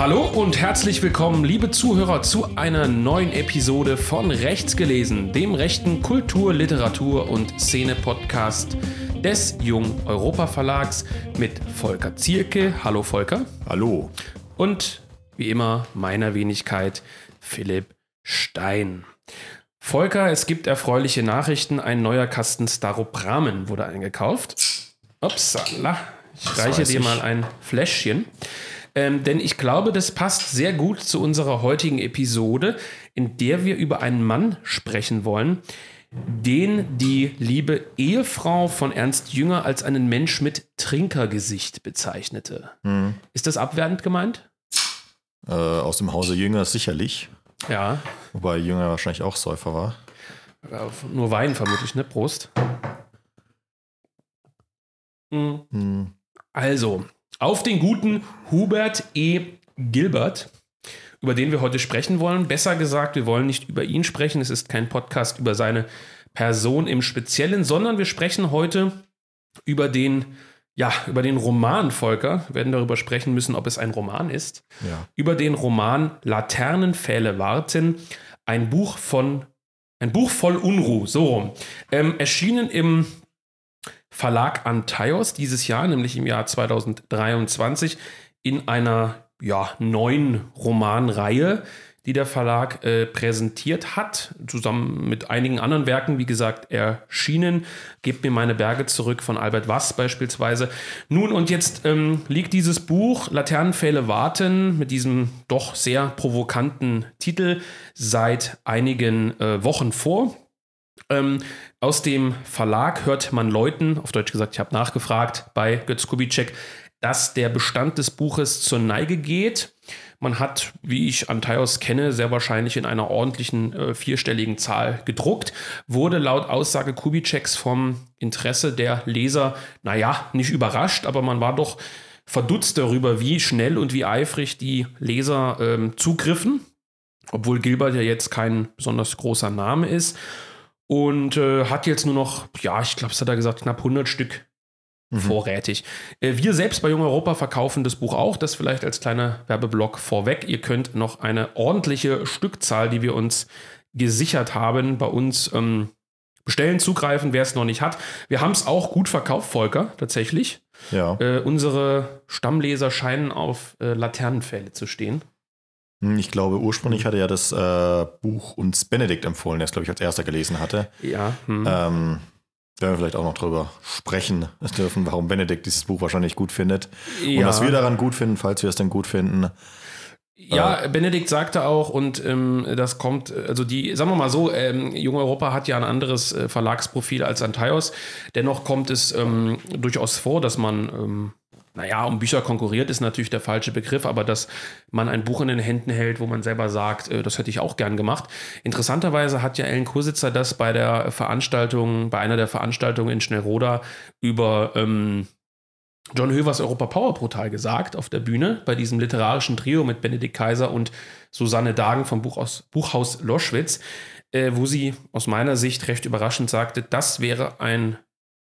Hallo und herzlich willkommen, liebe Zuhörer, zu einer neuen Episode von Rechts gelesen, dem rechten Kultur-, Literatur- und Szene-Podcast des Jung Europa Verlags mit Volker Zierke. Hallo Volker. Hallo. Und wie immer meiner Wenigkeit Philipp Stein. Volker, es gibt erfreuliche Nachrichten. Ein neuer Kasten Staropramen wurde eingekauft. Upsala. Ich reiche dir mal ein Fläschchen. Ähm, denn ich glaube, das passt sehr gut zu unserer heutigen Episode, in der wir über einen Mann sprechen wollen, den die liebe Ehefrau von Ernst Jünger als einen Mensch mit Trinkergesicht bezeichnete. Hm. Ist das abwertend gemeint? Äh, aus dem Hause Jünger sicherlich. Ja. Wobei Jünger wahrscheinlich auch Säufer war. Auf nur Wein vermutlich, ne? Prost. Mhm. Hm. Also, auf den guten Hubert E. Gilbert, über den wir heute sprechen wollen. Besser gesagt, wir wollen nicht über ihn sprechen. Es ist kein Podcast über seine Person im Speziellen, sondern wir sprechen heute über den, ja, über den Roman, Volker. Wir werden darüber sprechen müssen, ob es ein Roman ist. Ja. Über den Roman Laternenpfähle warten. Ein Buch von, ein Buch voll Unruh, so rum. Ähm, erschienen im Verlag Antaios dieses Jahr, nämlich im Jahr 2023, in einer ja, neuen Romanreihe, die der Verlag äh, präsentiert hat, zusammen mit einigen anderen Werken, wie gesagt, erschienen. Gebt mir meine Berge zurück von Albert Wass beispielsweise. Nun und jetzt ähm, liegt dieses Buch Laternenpfähle warten mit diesem doch sehr provokanten Titel seit einigen äh, Wochen vor. Ähm, aus dem Verlag hört man Leuten, auf Deutsch gesagt, ich habe nachgefragt bei Götz Kubitschek, dass der Bestand des Buches zur Neige geht. Man hat, wie ich Antaios kenne, sehr wahrscheinlich in einer ordentlichen äh, vierstelligen Zahl gedruckt, wurde laut Aussage Kubitscheks vom Interesse der Leser, naja, nicht überrascht, aber man war doch verdutzt darüber, wie schnell und wie eifrig die Leser ähm, zugriffen, obwohl Gilbert ja jetzt kein besonders großer Name ist und äh, hat jetzt nur noch, ja, ich glaube, es hat er gesagt, knapp 100 Stück Mhm. vorrätig. Äh, wir selbst bei Jung Europa verkaufen das Buch auch, das vielleicht als kleiner Werbeblock vorweg. Ihr könnt noch eine ordentliche Stückzahl, die wir uns gesichert haben, bei uns ähm, bestellen, zugreifen, wer es noch nicht hat. Wir haben es auch gut verkauft, Volker, tatsächlich. Ja. Äh, unsere Stammleser scheinen auf äh, Laternenpfähle zu stehen. Hm, Ich glaube, ursprünglich hatte ja das äh, Buch uns Benedikt empfohlen, der es, glaube ich, als erster gelesen hatte. Ja. Hm. Ähm, werden wir vielleicht auch noch drüber sprechen dürfen, warum Benedikt dieses Buch wahrscheinlich gut findet. Und ja. was wir daran gut finden, falls wir es denn gut finden. Ja, Benedikt sagte auch, und ähm, das kommt, also die, sagen wir mal so, ähm, Jung Europa hat ja ein anderes äh, Verlagsprofil als Antaios. Dennoch kommt es ähm, durchaus vor, dass man, ähm, naja, um Bücher konkurriert, ist natürlich der falsche Begriff, aber dass man ein Buch in den Händen hält, wo man selber sagt, äh, das hätte ich auch gern gemacht. Interessanterweise hat ja Ellen Kursitzer das bei der Veranstaltung, bei einer der Veranstaltungen in Schnellroda über ähm, John Hövers Europa Power Portal gesagt auf der Bühne bei diesem literarischen Trio mit Benedikt Kaiser und Susanne Dagen vom Buchhaus, Buchhaus Loschwitz, äh, wo sie aus meiner Sicht recht überraschend sagte, das wäre ein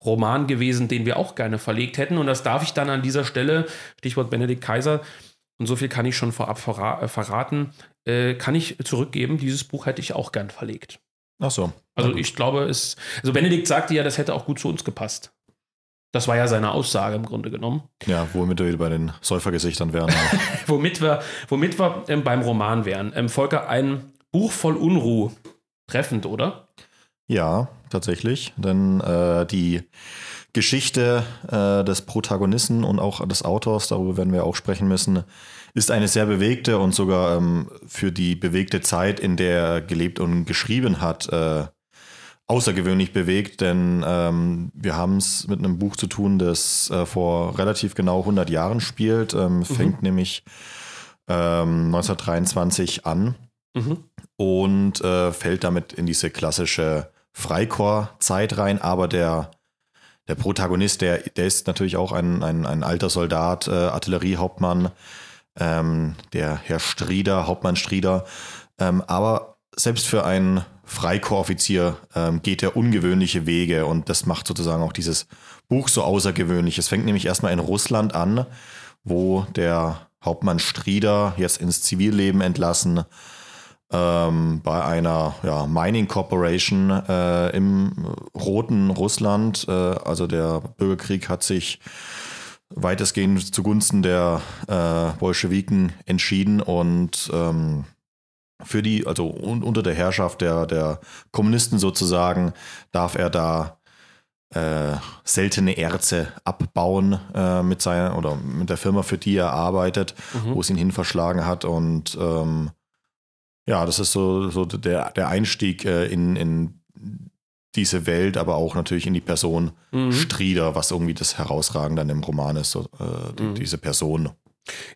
Roman gewesen, den wir auch gerne verlegt hätten. Und das darf ich dann an dieser Stelle, Stichwort Benedikt Kaiser, und so viel kann ich schon vorab äh, verraten, äh, kann ich zurückgeben, dieses Buch hätte ich auch gern verlegt. Ach so. Also ich glaube, es. Also Benedikt sagte ja, das hätte auch gut zu uns gepasst. Das war ja seine Aussage im Grunde genommen. Ja, womit wir wieder bei den Säufergesichtern wären. Womit wir, womit wir ähm, beim Roman wären. Ähm, Volker, ein Buch voll Unruh. Treffend, oder? Ja, tatsächlich. Denn äh, die Geschichte äh, des Protagonisten und auch des Autors, darüber werden wir auch sprechen müssen, ist eine sehr bewegte und sogar ähm, für die bewegte Zeit, in der er gelebt und geschrieben hat, äh, außergewöhnlich bewegt. Denn ähm, wir haben es mit einem Buch zu tun, das äh, vor relativ genau 100 Jahren spielt. Ähm, fängt nämlich ähm, 1923 an Mhm. und äh, fällt damit in diese klassische Freikorps-Zeit rein, aber der, der Protagonist, der, der ist natürlich auch ein, ein, ein alter Soldat, äh, Artilleriehauptmann, ähm, der Herr Strieder, Hauptmann Strieder. Ähm, aber selbst für einen Freikorpsoffizier ähm, geht er ungewöhnliche Wege und das macht sozusagen auch dieses Buch so außergewöhnlich. Es fängt nämlich erstmal in Russland an, wo der Hauptmann Strieder jetzt ins Zivilleben entlassen ähm, bei einer ja, Mining Corporation äh, im roten Russland. Äh, also der Bürgerkrieg hat sich weitestgehend zugunsten der äh, Bolschewiken entschieden und ähm, für die, also un unter der Herrschaft der, der Kommunisten sozusagen, darf er da äh, seltene Erze abbauen äh, mit seiner oder mit der Firma, für die er arbeitet, mhm. wo es ihn hin verschlagen hat. Und ähm, ja, das ist so, so der, der Einstieg äh, in, in diese Welt, aber auch natürlich in die Person mhm. Strieder, was irgendwie das Herausragende an dem Roman ist, so, äh, die, mhm. diese Person.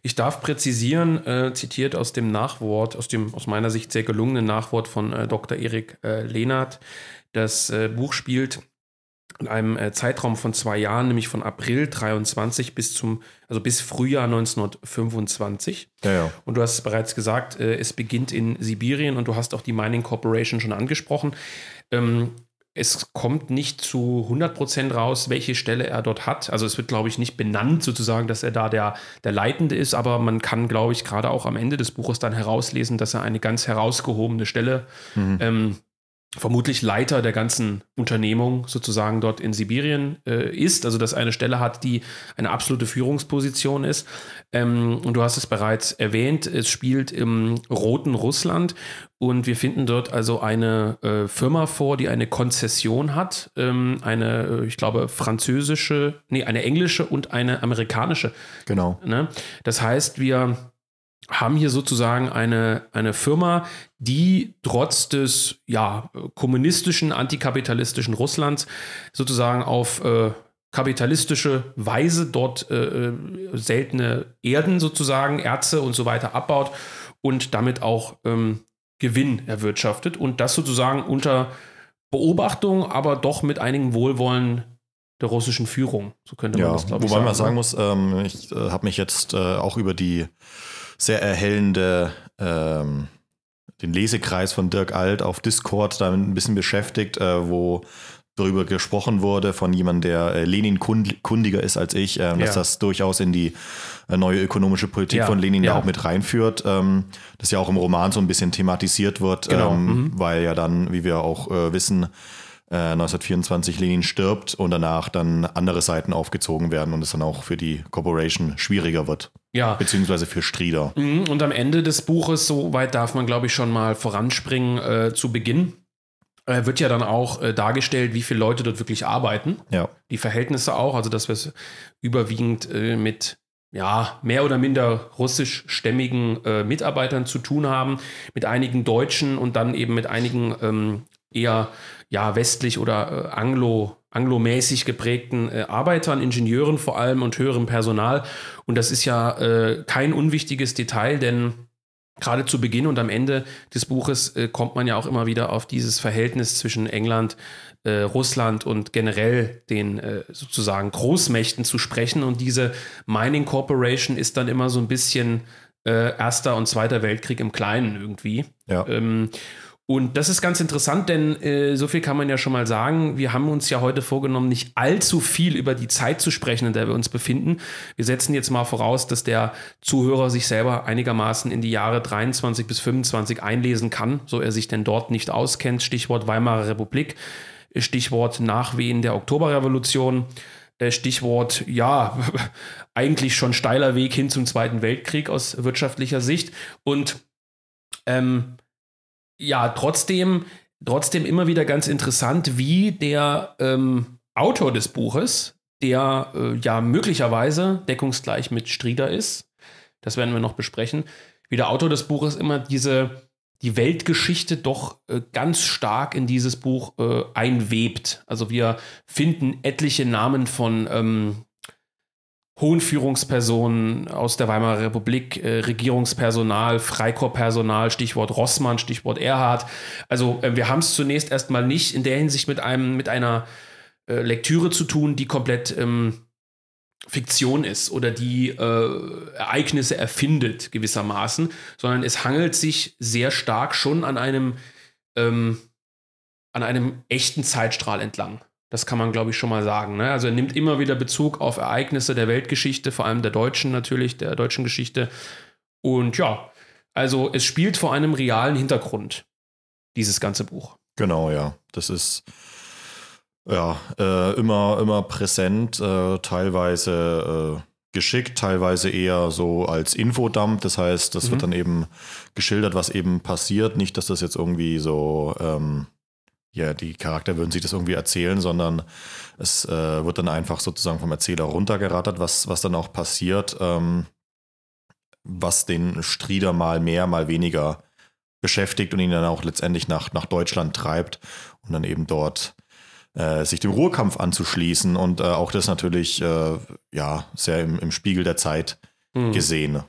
Ich darf präzisieren, äh, zitiert aus dem Nachwort, aus dem aus meiner Sicht sehr gelungenen Nachwort von äh, Dr. Erik äh, Lehnert. Das äh, Buch spielt in einem äh, Zeitraum von zwei Jahren, nämlich von April 23 bis zum, also bis Frühjahr 1925. Ja, ja. Und du hast es bereits gesagt, äh, es beginnt in Sibirien und du hast auch die Mining Corporation schon angesprochen. Ähm, es kommt nicht zu 100% raus, welche Stelle er dort hat. Also es wird, glaube ich, nicht benannt sozusagen, dass er da der, der Leitende ist, aber man kann, glaube ich, gerade auch am Ende des Buches dann herauslesen, dass er eine ganz herausgehobene Stelle mhm. ähm, vermutlich Leiter der ganzen Unternehmung sozusagen dort in Sibirien äh, ist, also dass eine Stelle hat, die eine absolute Führungsposition ist. Ähm, und du hast es bereits erwähnt, es spielt im roten Russland und wir finden dort also eine äh, Firma vor, die eine Konzession hat, ähm, eine, äh, ich glaube, französische, nee, eine englische und eine amerikanische. Genau. Ne? Das heißt, wir haben hier sozusagen eine, eine Firma, die trotz des ja, kommunistischen, antikapitalistischen Russlands sozusagen auf äh, kapitalistische Weise dort äh, äh, seltene Erden sozusagen, Erze und so weiter abbaut und damit auch ähm, Gewinn erwirtschaftet und das sozusagen unter Beobachtung, aber doch mit einigen Wohlwollen der russischen Führung. So könnte man ja, das, glaube ich, sagen. Wobei man sagen muss, ähm, ich äh, habe mich jetzt äh, auch über die sehr erhellende, ähm, den Lesekreis von Dirk Alt auf Discord damit ein bisschen beschäftigt, äh, wo darüber gesprochen wurde von jemandem, der äh, Lenin kundiger ist als ich, äh, dass das durchaus in die äh, neue ökonomische Politik ja. von Lenin ja. auch mit reinführt, ähm, das ja auch im Roman so ein bisschen thematisiert wird, genau. ähm, mhm. weil ja dann, wie wir auch äh, wissen, 1924 äh, Lenin stirbt und danach dann andere Seiten aufgezogen werden und es dann auch für die Corporation schwieriger wird. Ja. Beziehungsweise für Strieder. Mhm, und am Ende des Buches, so weit darf man, glaube ich, schon mal voranspringen äh, zu Beginn. Äh, wird ja dann auch äh, dargestellt, wie viele Leute dort wirklich arbeiten. Ja. Die Verhältnisse auch, also dass wir es überwiegend äh, mit ja, mehr oder minder russischstämmigen äh, Mitarbeitern zu tun haben, mit einigen Deutschen und dann eben mit einigen ähm, eher ja, westlich oder äh, anglo, anglomäßig geprägten äh, Arbeitern, Ingenieuren vor allem und höherem Personal. Und das ist ja äh, kein unwichtiges Detail, denn gerade zu Beginn und am Ende des Buches äh, kommt man ja auch immer wieder auf dieses Verhältnis zwischen England, äh, Russland und generell den äh, sozusagen Großmächten zu sprechen. Und diese Mining Corporation ist dann immer so ein bisschen Erster und Zweiter Weltkrieg im Kleinen irgendwie. Ja. Ähm, und das ist ganz interessant, denn äh, so viel kann man ja schon mal sagen. Wir haben uns ja heute vorgenommen, nicht allzu viel über die Zeit zu sprechen, in der wir uns befinden. Wir setzen jetzt mal voraus, dass der Zuhörer sich selber einigermaßen in die Jahre 23 bis 25 einlesen kann, so er sich denn dort nicht auskennt. Stichwort Weimarer Republik, Stichwort Nachwehen der Oktoberrevolution. Äh, Stichwort, ja, eigentlich schon steiler Weg hin zum Zweiten Weltkrieg aus wirtschaftlicher Sicht. Und ähm, ja, trotzdem, trotzdem immer wieder ganz interessant, wie der ähm, Autor des Buches, der äh, ja möglicherweise deckungsgleich mit Strieder ist, das werden wir noch besprechen, wie der Autor des Buches immer diese die Weltgeschichte doch äh, ganz stark in dieses Buch äh, einwebt. Also wir finden etliche Namen von ähm, hohen Führungspersonen aus der Weimarer Republik, äh, Regierungspersonal, Freikorpspersonal, Stichwort Rossmann, Stichwort Erhard. Also äh, wir haben es zunächst erstmal nicht in der Hinsicht mit einem, mit einer äh, Lektüre zu tun, die komplett ähm, Fiktion ist oder die äh, Ereignisse erfindet gewissermaßen, sondern es hangelt sich sehr stark schon an einem, ähm, an einem echten Zeitstrahl entlang. Das kann man, glaube ich, schon mal sagen. Ne? Also er nimmt immer wieder Bezug auf Ereignisse der Weltgeschichte, vor allem der deutschen natürlich, der deutschen Geschichte. Und ja, also es spielt vor einem realen Hintergrund, dieses ganze Buch. Genau, ja. Das ist ja äh, immer, immer präsent, äh, teilweise äh, geschickt, teilweise eher so als Infodump. Das heißt, das mhm. wird dann eben geschildert, was eben passiert. Nicht, dass das jetzt irgendwie so, ähm, ja, die Charakter würden sich das irgendwie erzählen, sondern es äh, wird dann einfach sozusagen vom Erzähler runtergerattert, was, was dann auch passiert, ähm, was den Strieder mal mehr, mal weniger beschäftigt und ihn dann auch letztendlich nach, nach Deutschland treibt und dann eben dort äh, sich dem Ruhrkampf anzuschließen. Und äh, auch das natürlich äh, ja sehr im, im, Spiegel der Zeit mhm. gesehen.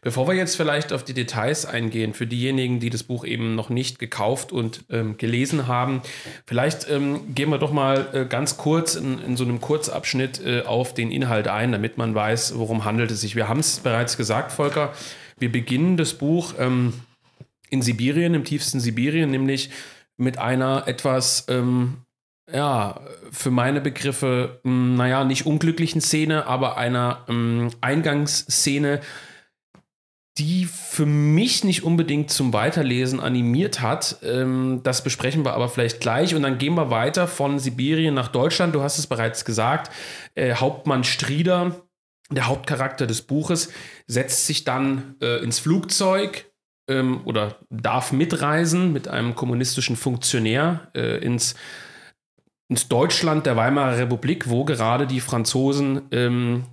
Bevor wir jetzt vielleicht auf die Details eingehen, für diejenigen, die das Buch eben noch nicht gekauft und ähm, gelesen haben, vielleicht ähm, gehen wir doch mal äh, ganz kurz in, in, so einem Kurzabschnitt äh, auf den Inhalt ein, damit man weiß, worum handelt es sich. Wir haben es bereits gesagt, Volker, wir beginnen das Buch ähm, in Sibirien, im tiefsten Sibirien, nämlich mit einer etwas ähm, ja, für meine Begriffe, hm, naja, nicht unglücklichen Szene, aber einer ähm, Eingangsszene, die für mich nicht unbedingt zum Weiterlesen animiert hat. Ähm, das besprechen wir aber vielleicht gleich. Und dann gehen wir weiter von Sibirien nach Deutschland. Du hast es bereits gesagt. Äh, Hauptmann Strieder, der Hauptcharakter des Buches, setzt sich dann äh, ins Flugzeug ähm, oder darf mitreisen mit einem kommunistischen Funktionär äh, ins ins Deutschland der Weimarer Republik, wo gerade die Franzosen ähm,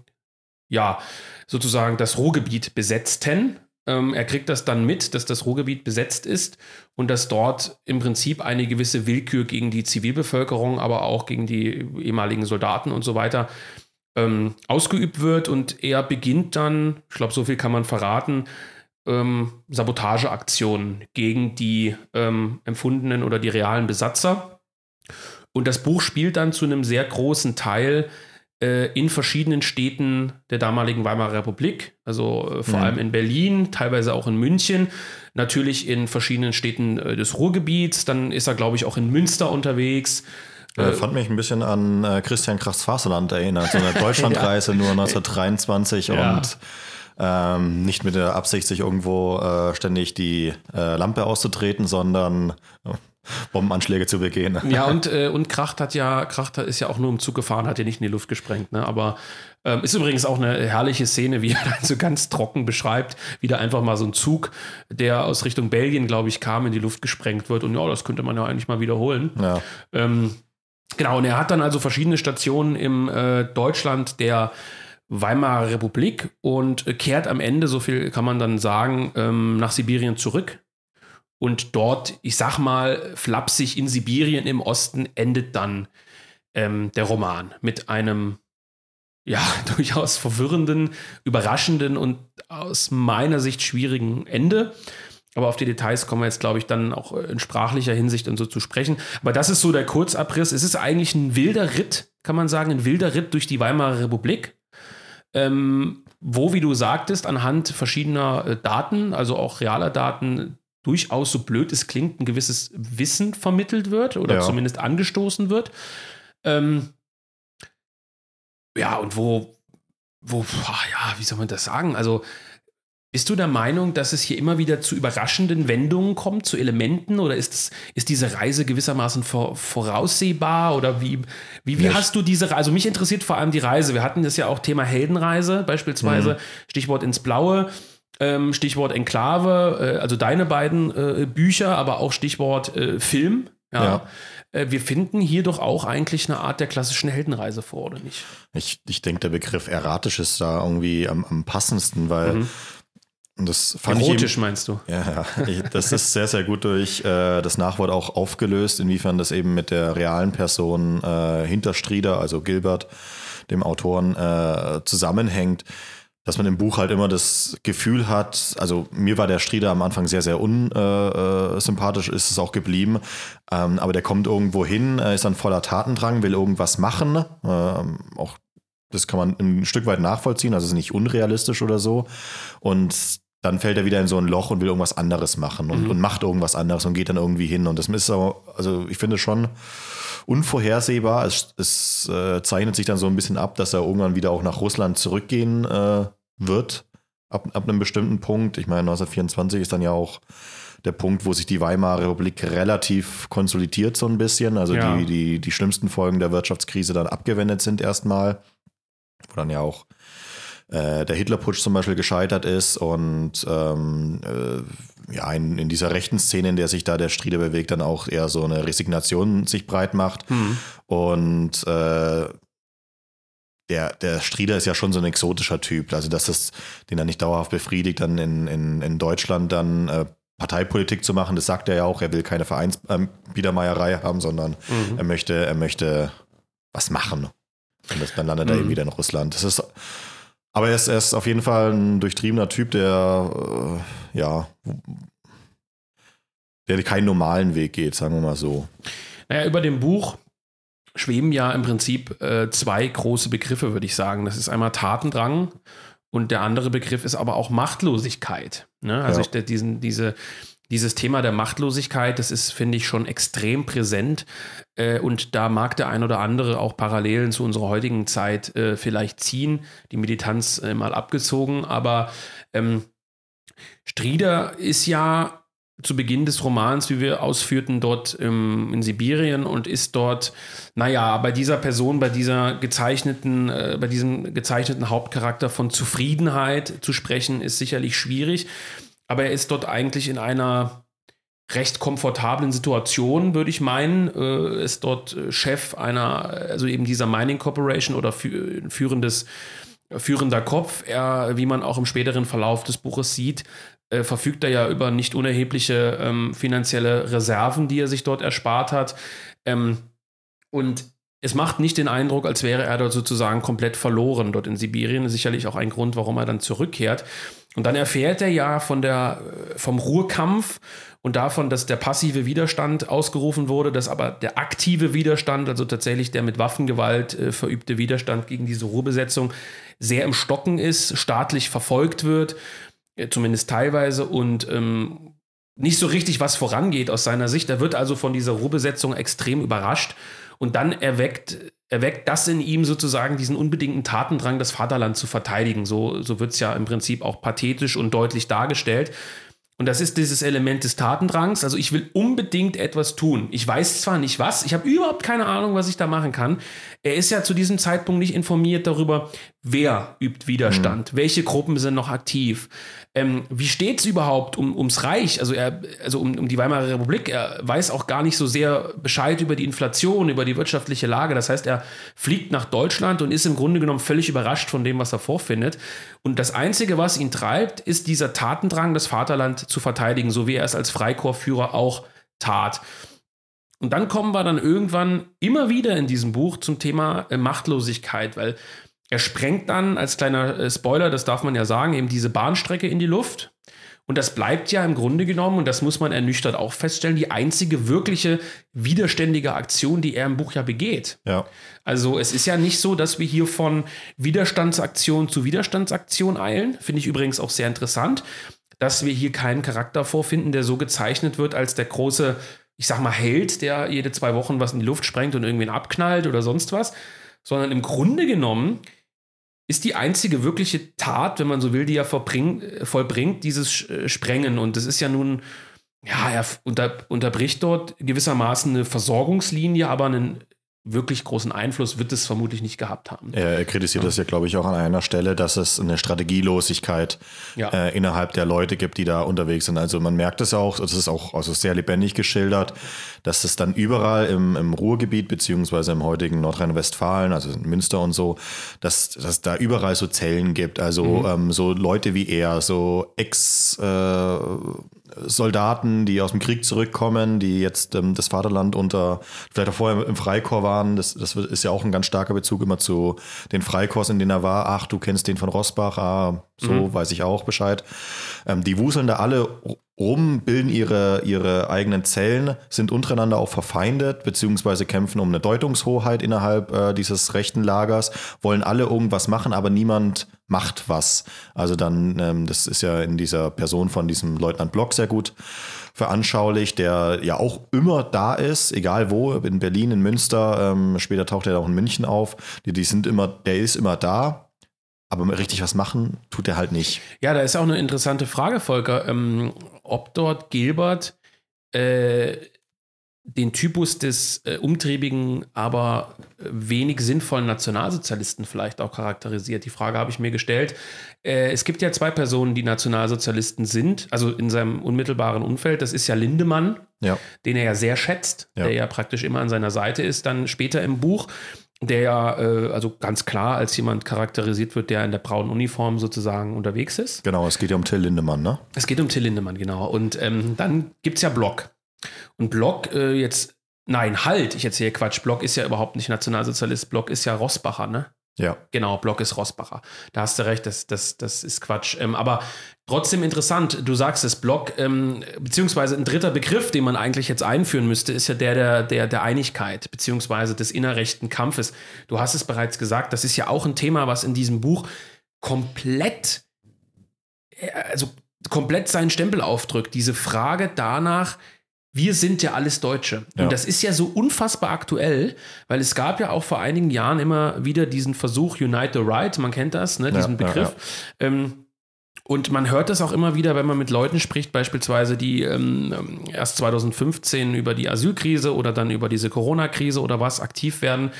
ja sozusagen das Ruhrgebiet besetzten. Ähm, er kriegt das dann mit, dass das Ruhrgebiet besetzt ist und dass dort im Prinzip eine gewisse Willkür gegen die Zivilbevölkerung, aber auch gegen die ehemaligen Soldaten und so weiter ähm, ausgeübt wird. Und er beginnt dann, ich glaube, so viel kann man verraten, ähm, Sabotageaktionen gegen die ähm, empfundenen oder die realen Besatzer. Und das Buch spielt dann zu einem sehr großen Teil äh, in verschiedenen Städten der damaligen Weimarer Republik, also äh, vor mhm. allem in Berlin, teilweise auch in München, natürlich in verschiedenen Städten äh, des Ruhrgebiets. Dann ist er, glaube ich, auch in Münster unterwegs. Äh, fand mich ein bisschen an äh, Christian Krachs Faserland erinnert, so eine Deutschlandreise ja. nur 1923 ja. und ähm, nicht mit der Absicht, sich irgendwo äh, ständig die äh, Lampe auszutreten, sondern Bombenanschläge zu begehen. Ja, und, äh, und Kracht hat ja, Kracht ist ja auch nur im Zug gefahren, hat ja nicht in die Luft gesprengt, ne? Aber ähm, ist übrigens auch eine herrliche Szene, wie er dann so ganz trocken beschreibt, wie da einfach mal so ein Zug, der aus Richtung Belgien, glaube ich, kam, in die Luft gesprengt wird. Und ja, das könnte man ja eigentlich mal wiederholen. Ja. Ähm, genau, und er hat dann also verschiedene Stationen im äh, Deutschland der Weimarer Republik und kehrt am Ende, so viel kann man dann sagen, ähm, nach Sibirien zurück und dort, ich sag mal, flapsig in Sibirien im Osten endet dann ähm, der Roman mit einem ja, durchaus verwirrenden, überraschenden und aus meiner Sicht schwierigen Ende. Aber auf die Details kommen wir jetzt, glaube ich, dann auch in sprachlicher Hinsicht und so zu sprechen. Aber das ist so der Kurzabriss. Es ist eigentlich ein wilder Ritt, kann man sagen, ein wilder Ritt durch die Weimarer Republik. Ähm, wo, wie du sagtest, anhand verschiedener äh, Daten, also auch realer Daten, durchaus, so blöd es klingt, ein gewisses Wissen vermittelt wird oder ja. zumindest angestoßen wird. Ähm, ja, und wo, wo, ja, wie soll man das sagen? Also, bist du der Meinung, dass es hier immer wieder zu überraschenden Wendungen kommt, zu Elementen? Oder ist, das, ist diese Reise gewissermaßen vor, voraussehbar? Oder wie, wie, wie hast du diese Reise? Also mich interessiert vor allem die Reise. Wir hatten das ja auch Thema Heldenreise, beispielsweise, mhm. Stichwort ins Blaue. Ähm, Stichwort Enklave, äh, also deine beiden äh, Bücher, aber auch Stichwort äh, Film. Ja. ja. Äh, wir finden hier doch auch eigentlich eine Art der klassischen Heldenreise vor, oder nicht? Ich, ich denke, der Begriff erratisch ist da irgendwie am, am passendsten, weil mhm. Das fand Erotisch ich eben, meinst du? Ja, ja. das ist sehr, sehr gut durch äh, das Nachwort auch aufgelöst, inwiefern das eben mit der realen Person äh, hinter Strieder, also Gilbert, dem Autoren, zusammenhängt dass man im Buch halt immer das Gefühl hat, also mir war der Strieder am Anfang sehr, sehr unsympathisch, ist es auch geblieben, ähm, aber der kommt irgendwo hin, ist dann voller Tatendrang, will irgendwas machen, ähm, auch das kann man ein Stück weit nachvollziehen, also es ist nicht unrealistisch oder so und dann fällt er wieder in so ein Loch und will irgendwas anderes machen und, mhm. und macht irgendwas anderes und geht dann irgendwie hin und das ist so, also ich finde schon unvorhersehbar. Es, es äh, zeichnet sich dann so ein bisschen ab, dass er irgendwann wieder auch nach Russland zurückgehen äh, wird, ab, ab einem bestimmten Punkt. Ich meine, 1924 ist dann ja auch der Punkt, wo sich die Weimarer Republik relativ konsolidiert so ein bisschen. Also Ja. die, die, die schlimmsten Folgen der Wirtschaftskrise dann abgewendet sind erstmal. Wo dann ja auch äh, der Hitlerputsch zum Beispiel gescheitert ist und ähm, äh, ja, in, in dieser rechten Szene, in der sich da der Strieder bewegt, dann auch eher so eine Resignation sich breit macht. Hm. Und äh, der, der Strieder ist ja schon so ein exotischer Typ. Also, dass das den er nicht dauerhaft befriedigt, dann in, in, in Deutschland dann äh, Parteipolitik zu machen, das sagt er ja auch. Er will keine Vereinsbiedermeierei haben, sondern Mhm. er möchte, er möchte was machen. Und das, dann landet er Mhm. eben wieder in Russland. Das ist, aber er ist, er ist auf jeden Fall ein durchtriebener Typ, der äh, ja, der keinen normalen Weg geht, sagen wir mal so. Naja, über dem Buch schweben ja im Prinzip äh, zwei große Begriffe, würde ich sagen. Das ist einmal Tatendrang und der andere Begriff ist aber auch Machtlosigkeit. Ne? Also Ja. ich, diesen, diese, dieses Thema der Machtlosigkeit, das ist, finde ich, schon extrem präsent. Äh, und da mag der ein oder andere auch Parallelen zu unserer heutigen Zeit äh, vielleicht ziehen. Die Militanz äh, mal abgezogen. Aber ähm, Strieder ist ja zu Beginn des Romans, wie wir ausführten, dort ähm, in Sibirien und ist dort, naja, bei dieser Person, bei dieser gezeichneten, äh, bei diesem gezeichneten Hauptcharakter von Zufriedenheit zu sprechen, ist sicherlich schwierig. Aber er ist dort eigentlich in einer recht komfortablen Situation, würde ich meinen. Äh, ist dort äh, Chef einer, also eben dieser Mining Corporation oder fü führendes, führender Kopf. Er, wie man auch im späteren Verlauf des Buches sieht, äh, verfügt er ja über nicht unerhebliche ähm, finanzielle Reserven, die er sich dort erspart hat. Ähm, und es macht nicht den Eindruck, als wäre er dort sozusagen komplett verloren dort in Sibirien. Sicherlich auch ein Grund, warum er dann zurückkehrt. Und dann erfährt er ja von der, äh, vom Ruhrkampf und davon, dass der passive Widerstand ausgerufen wurde, dass aber der aktive Widerstand, also tatsächlich der mit Waffengewalt äh, verübte Widerstand gegen diese Ruhrbesetzung, sehr im Stocken ist, staatlich verfolgt wird, zumindest teilweise, und ähm, nicht so richtig was vorangeht aus seiner Sicht. Er wird also von dieser Ruhrbesetzung extrem überrascht und dann erweckt, erweckt das in ihm sozusagen diesen unbedingten Tatendrang, das Vaterland zu verteidigen. So, so wird es ja im Prinzip auch pathetisch und deutlich dargestellt. Und das ist dieses Element des Tatendrangs. Also ich will unbedingt etwas tun. Ich weiß zwar nicht was, ich habe überhaupt keine Ahnung, was ich da machen kann. Er ist ja zu diesem Zeitpunkt nicht informiert darüber, wer übt Widerstand, welche Gruppen sind noch aktiv, ähm, wie steht es überhaupt um, ums Reich, also, er, also um, um die Weimarer Republik. Er weiß auch gar nicht so sehr Bescheid über die Inflation, über die wirtschaftliche Lage. Das heißt, er fliegt nach Deutschland und ist im Grunde genommen völlig überrascht von dem, was er vorfindet. Und das Einzige, was ihn treibt, ist dieser Tatendrang, das Vaterland zu verteidigen, so wie er es als Freikorpsführer auch tat. Und dann kommen wir dann irgendwann immer wieder in diesem Buch zum Thema äh, Machtlosigkeit, weil er sprengt dann als kleiner äh, Spoiler, das darf man ja sagen, eben diese Bahnstrecke in die Luft. Und das bleibt ja im Grunde genommen, und das muss man ernüchtert auch feststellen, die einzige wirkliche widerständige Aktion, die er im Buch ja begeht. Ja. Also es ist ja nicht so, dass wir hier von Widerstandsaktion zu Widerstandsaktion eilen. Finde ich übrigens auch sehr interessant, dass wir hier keinen Charakter vorfinden, der so gezeichnet wird als der große, ich sag mal, Held, der jede zwei Wochen was in die Luft sprengt und irgendwen abknallt oder sonst was. Sondern im Grunde genommen ist die einzige wirkliche Tat, wenn man so will, die er vollbringt, dieses äh, Sprengen. Und das ist ja nun, ja, er unter, unterbricht dort gewissermaßen eine Versorgungslinie, aber einen wirklich großen Einfluss wird es vermutlich nicht gehabt haben. Er, er kritisiert das ja, glaube ich, auch an einer Stelle, dass es eine Strategielosigkeit Ja. äh, innerhalb der Leute gibt, die da unterwegs sind. Also man merkt es auch, es ist auch also sehr lebendig geschildert, dass es dann überall im, im Ruhrgebiet beziehungsweise im heutigen Nordrhein-Westfalen, also in Münster und so, dass dass da überall so Zellen gibt. Also ähm, so Leute wie er, so Ex- äh, Soldaten, die aus dem Krieg zurückkommen, die jetzt ähm, das Vaterland unter, vielleicht auch vorher im Freikorps waren. Das, das ist ja auch ein ganz starker Bezug immer zu den Freikorps, in denen er war. Ach, du kennst den von Rossbach, ah, so mhm. weiß ich auch Bescheid. Ähm, die wuseln da alle rum, bilden ihre, ihre eigenen Zellen, sind untereinander auch verfeindet, beziehungsweise kämpfen um eine Deutungshoheit innerhalb äh, dieses rechten Lagers, wollen alle irgendwas machen, aber niemand macht was. Also dann, ähm, das ist ja in dieser Person von diesem Leutnant Block sehr gut veranschaulicht, der ja auch immer da ist, egal wo, in Berlin, in Münster, ähm, später taucht er auch in München auf. Die, die sind immer, der ist immer da, aber richtig was machen tut er halt nicht. Ja, da ist auch eine interessante Frage, Volker, ähm, ob dort Gilbert äh, den Typus des äh, umtriebigen, aber wenig sinnvollen Nationalsozialisten vielleicht auch charakterisiert. Die Frage habe ich mir gestellt. Äh, es gibt ja zwei Personen, die Nationalsozialisten sind, also in seinem unmittelbaren Umfeld. Das ist ja Lindemann, ja. den er ja sehr schätzt, ja. der ja praktisch immer an seiner Seite ist, dann später im Buch der ja äh, also ganz klar als jemand charakterisiert wird, der in der braunen Uniform sozusagen unterwegs ist. Genau, es geht ja um Till Lindemann, ne? Es geht um Till Lindemann, genau. Und ähm, dann gibt es ja Block. Und Block äh, jetzt, nein, halt, ich erzähle Quatsch, Block ist ja überhaupt nicht Nationalsozialist, Block ist ja Rossbacher, ne? Ja. Genau, Block ist Rossbacher. Da hast du recht, das, das, das ist Quatsch. Ähm, aber trotzdem interessant, du sagst es, Block, ähm, beziehungsweise ein dritter Begriff, den man eigentlich jetzt einführen müsste, ist ja der der, der, der Einigkeit, beziehungsweise des innerrechten Kampfes. Du hast es bereits gesagt, das ist ja auch ein Thema, was in diesem Buch komplett, äh, also komplett seinen Stempel aufdrückt. Diese Frage danach, wir sind ja alles Deutsche. Ja. Und das ist ja so unfassbar aktuell, weil es gab ja auch vor einigen Jahren immer wieder diesen Versuch Unite the Right, man kennt das, ne, diesen ja, Begriff. Ja, ähm, und man hört das auch immer wieder, wenn man mit Leuten spricht, beispielsweise, die ähm, erst 2015 über die Asylkrise oder dann über diese Corona-Krise oder was aktiv werden,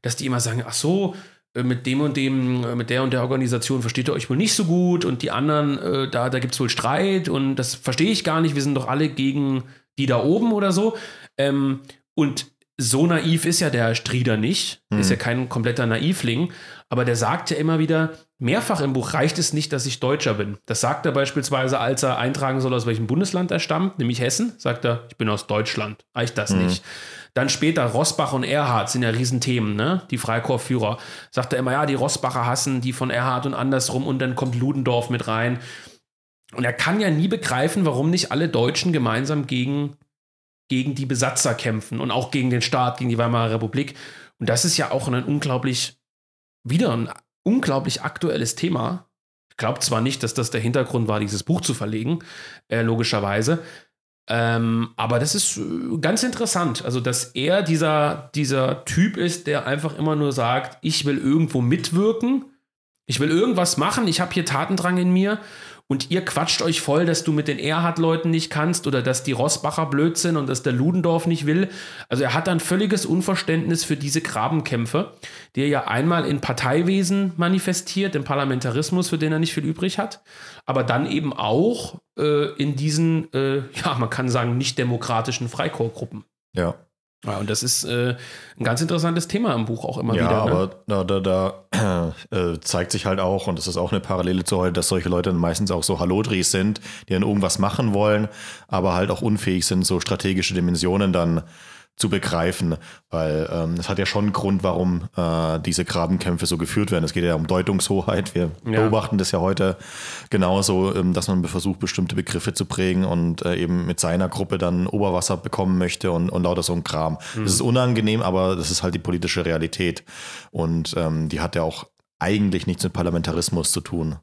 dass die immer sagen, ach so, äh, mit dem und dem, äh, mit der und der Organisation versteht ihr euch wohl nicht so gut und die anderen, äh, da, da gibt es wohl Streit und das verstehe ich gar nicht, wir sind doch alle gegen die da oben oder so. Ähm, und so naiv ist ja der Strieder nicht, mhm. ist ja kein kompletter Naivling, aber der sagt ja immer wieder, mehrfach im Buch reicht es nicht, dass ich Deutscher bin. Das sagt er beispielsweise, als er eintragen soll, aus welchem Bundesland er stammt, nämlich Hessen, sagt er, ich bin aus Deutschland. Reicht das mhm. nicht. Dann später Rossbach und Erhard sind ja Riesenthemen, ne? Die Freikorpsführer. Sagt er immer, ja, die Rossbacher hassen die von Erhard und andersrum und dann kommt Ludendorff mit rein. Und er kann ja nie begreifen, warum nicht alle Deutschen gemeinsam gegen, gegen die Besatzer kämpfen und auch gegen den Staat, gegen die Weimarer Republik. Und das ist ja auch ein unglaublich, wieder ein unglaublich aktuelles Thema. Ich glaube zwar nicht, dass das der Hintergrund war, dieses Buch zu verlegen, äh, logischerweise. Ähm, aber das ist äh, ganz interessant. Also, dass er dieser, dieser Typ ist, der einfach immer nur sagt, ich will irgendwo mitwirken, ich will irgendwas machen, ich habe hier Tatendrang in mir und ihr quatscht euch voll, dass du mit den Erhard-Leuten nicht kannst oder dass die Rossbacher blöd sind und dass der Ludendorff nicht will. Also er hat ein völliges Unverständnis für diese Grabenkämpfe, die er ja einmal in Parteiwesen manifestiert, im Parlamentarismus, für den er nicht viel übrig hat, aber dann eben auch äh, in diesen, äh, ja, man kann sagen, nicht demokratischen Freikorpsgruppen. Ja. Ja, und das ist äh, ein ganz interessantes Thema im Buch auch immer ja, wieder. Ja, ne? aber da, da, da äh, zeigt sich halt auch, und das ist auch eine Parallele zu heute, dass solche Leute dann meistens auch so Hallodris sind, die dann irgendwas machen wollen, aber halt auch unfähig sind, so strategische Dimensionen dann zu begreifen, weil ähm, es hat ja schon einen Grund, warum äh, diese Grabenkämpfe so geführt werden. Es geht ja um Deutungshoheit. Wir ja. beobachten das ja heute genauso, ähm, dass man versucht, bestimmte Begriffe zu prägen und äh, eben mit seiner Gruppe dann Oberwasser bekommen möchte und, und lauter so ein Kram. Mhm. Das ist unangenehm, aber das ist halt die politische Realität. Und ähm, die hat ja auch eigentlich nichts mit Parlamentarismus zu tun.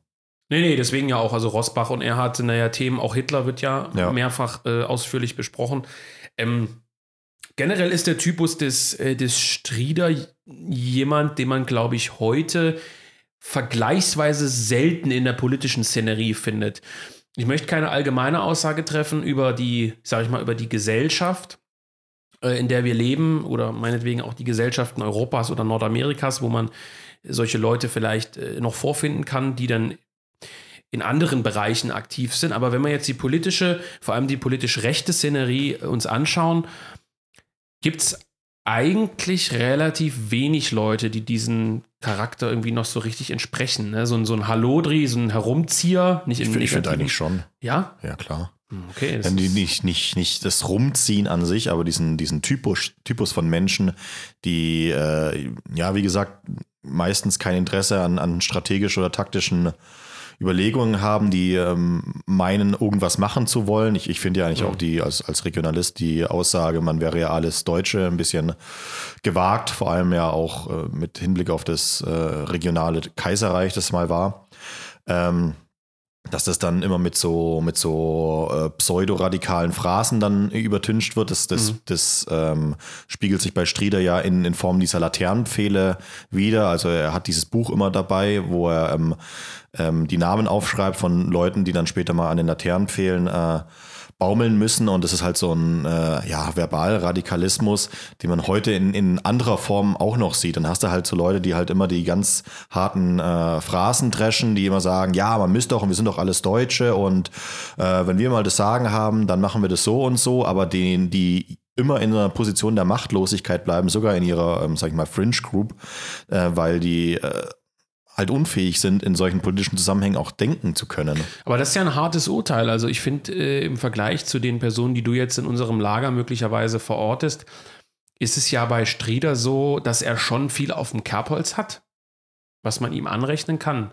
Nee, nee, deswegen ja auch. Also Rossbach und Erhard sind ja Themen, auch Hitler wird ja, ja. mehrfach äh, ausführlich besprochen. Ähm, Generell ist der Typus des, äh, des Strieder jemand, den man, glaube ich, heute vergleichsweise selten in der politischen Szenerie findet. Ich möchte keine allgemeine Aussage treffen über die, sage ich mal, über die Gesellschaft, äh, in der wir leben oder meinetwegen auch die Gesellschaften Europas oder Nordamerikas, wo man solche Leute vielleicht äh, noch vorfinden kann, die dann in anderen Bereichen aktiv sind. Aber wenn wir jetzt die politische, vor allem die politisch rechte Szenerie uns anschauen, gibt es eigentlich relativ wenig Leute, die diesen Charakter irgendwie noch so richtig entsprechen. Ne? So, ein, so ein Hallodri, so ein Herumzieher. Nicht ich finde eigentlich schon. Ja? Ja, klar. Hm, okay. Die nicht, nicht, nicht das Rumziehen an sich, aber diesen, diesen Typus, Typus von Menschen, die, äh, ja, wie gesagt, meistens kein Interesse an, an strategisch oder taktischen Überlegungen haben, die ähm, meinen, irgendwas machen zu wollen. Ich, ich finde ja eigentlich mhm. auch die als, als Regionalist die Aussage, man wäre ja alles Deutsche, ein bisschen gewagt, vor allem ja auch äh, mit Hinblick auf das äh, regionale Kaiserreich, das mal war. Ähm, dass das dann immer mit so, mit so äh, pseudoradikalen Phrasen dann übertüncht wird. Das, das, mhm. das ähm, spiegelt sich bei Strieder ja in, in Form dieser Laternenpfähle wieder. Also er hat dieses Buch immer dabei, wo er ähm, ähm, die Namen aufschreibt von Leuten, die dann später mal an den Laternenpfählen äh, baumeln müssen. Und das ist halt so ein äh, ja, Verbalradikalismus, den man heute in, in anderer Form auch noch sieht. Dann hast du halt so Leute, die halt immer die ganz harten äh, Phrasen dreschen, die immer sagen, ja, man müsste doch und wir sind doch alles Deutsche. Und äh, wenn wir mal das Sagen haben, dann machen wir das so und so, aber den, die immer in einer Position der Machtlosigkeit bleiben, sogar in ihrer, ähm, sag ich mal, Fringe Group, äh, weil die äh, halt unfähig sind, in solchen politischen Zusammenhängen auch denken zu können. Aber das ist ja ein hartes Urteil. Also ich finde, äh, im Vergleich zu den Personen, die du jetzt in unserem Lager möglicherweise verortest, ist es ja bei Strieder so, dass er schon viel auf dem Kerbholz hat, was man ihm anrechnen kann.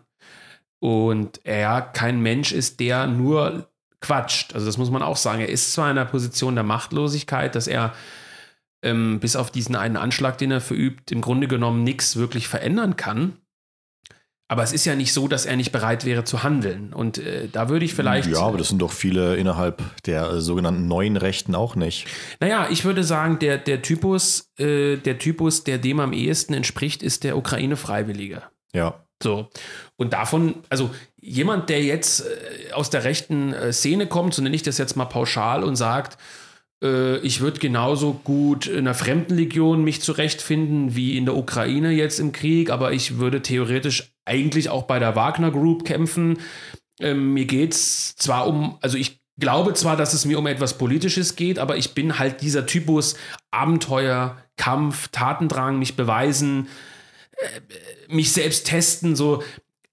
Und er kein Mensch ist, der nur quatscht. Also das muss man auch sagen. Er ist zwar in einer Position der Machtlosigkeit, dass er ähm, bis auf diesen einen Anschlag, den er verübt, im Grunde genommen nichts wirklich verändern kann. Aber es ist ja nicht so, dass er nicht bereit wäre zu handeln. Und äh, da würde ich vielleicht. Ja, aber das sind doch viele innerhalb der äh, sogenannten neuen Rechten auch nicht. Naja, ich würde sagen, der, der Typus, äh, der Typus, der dem am ehesten entspricht, ist der Ukraine-Freiwillige. Ja. So. Und davon, also jemand, der jetzt äh, aus der rechten äh, Szene kommt, so nenne ich das jetzt mal pauschal und sagt, äh, ich würde genauso gut in einer Fremdenlegion mich zurechtfinden wie in der Ukraine jetzt im Krieg, aber ich würde theoretisch eigentlich auch bei der Wagner Group kämpfen. Ähm, mir geht es zwar um, also ich glaube zwar, dass es mir um etwas Politisches geht, aber ich bin halt dieser Typus Abenteuer, Kampf, Tatendrang, mich beweisen, äh, mich selbst testen, so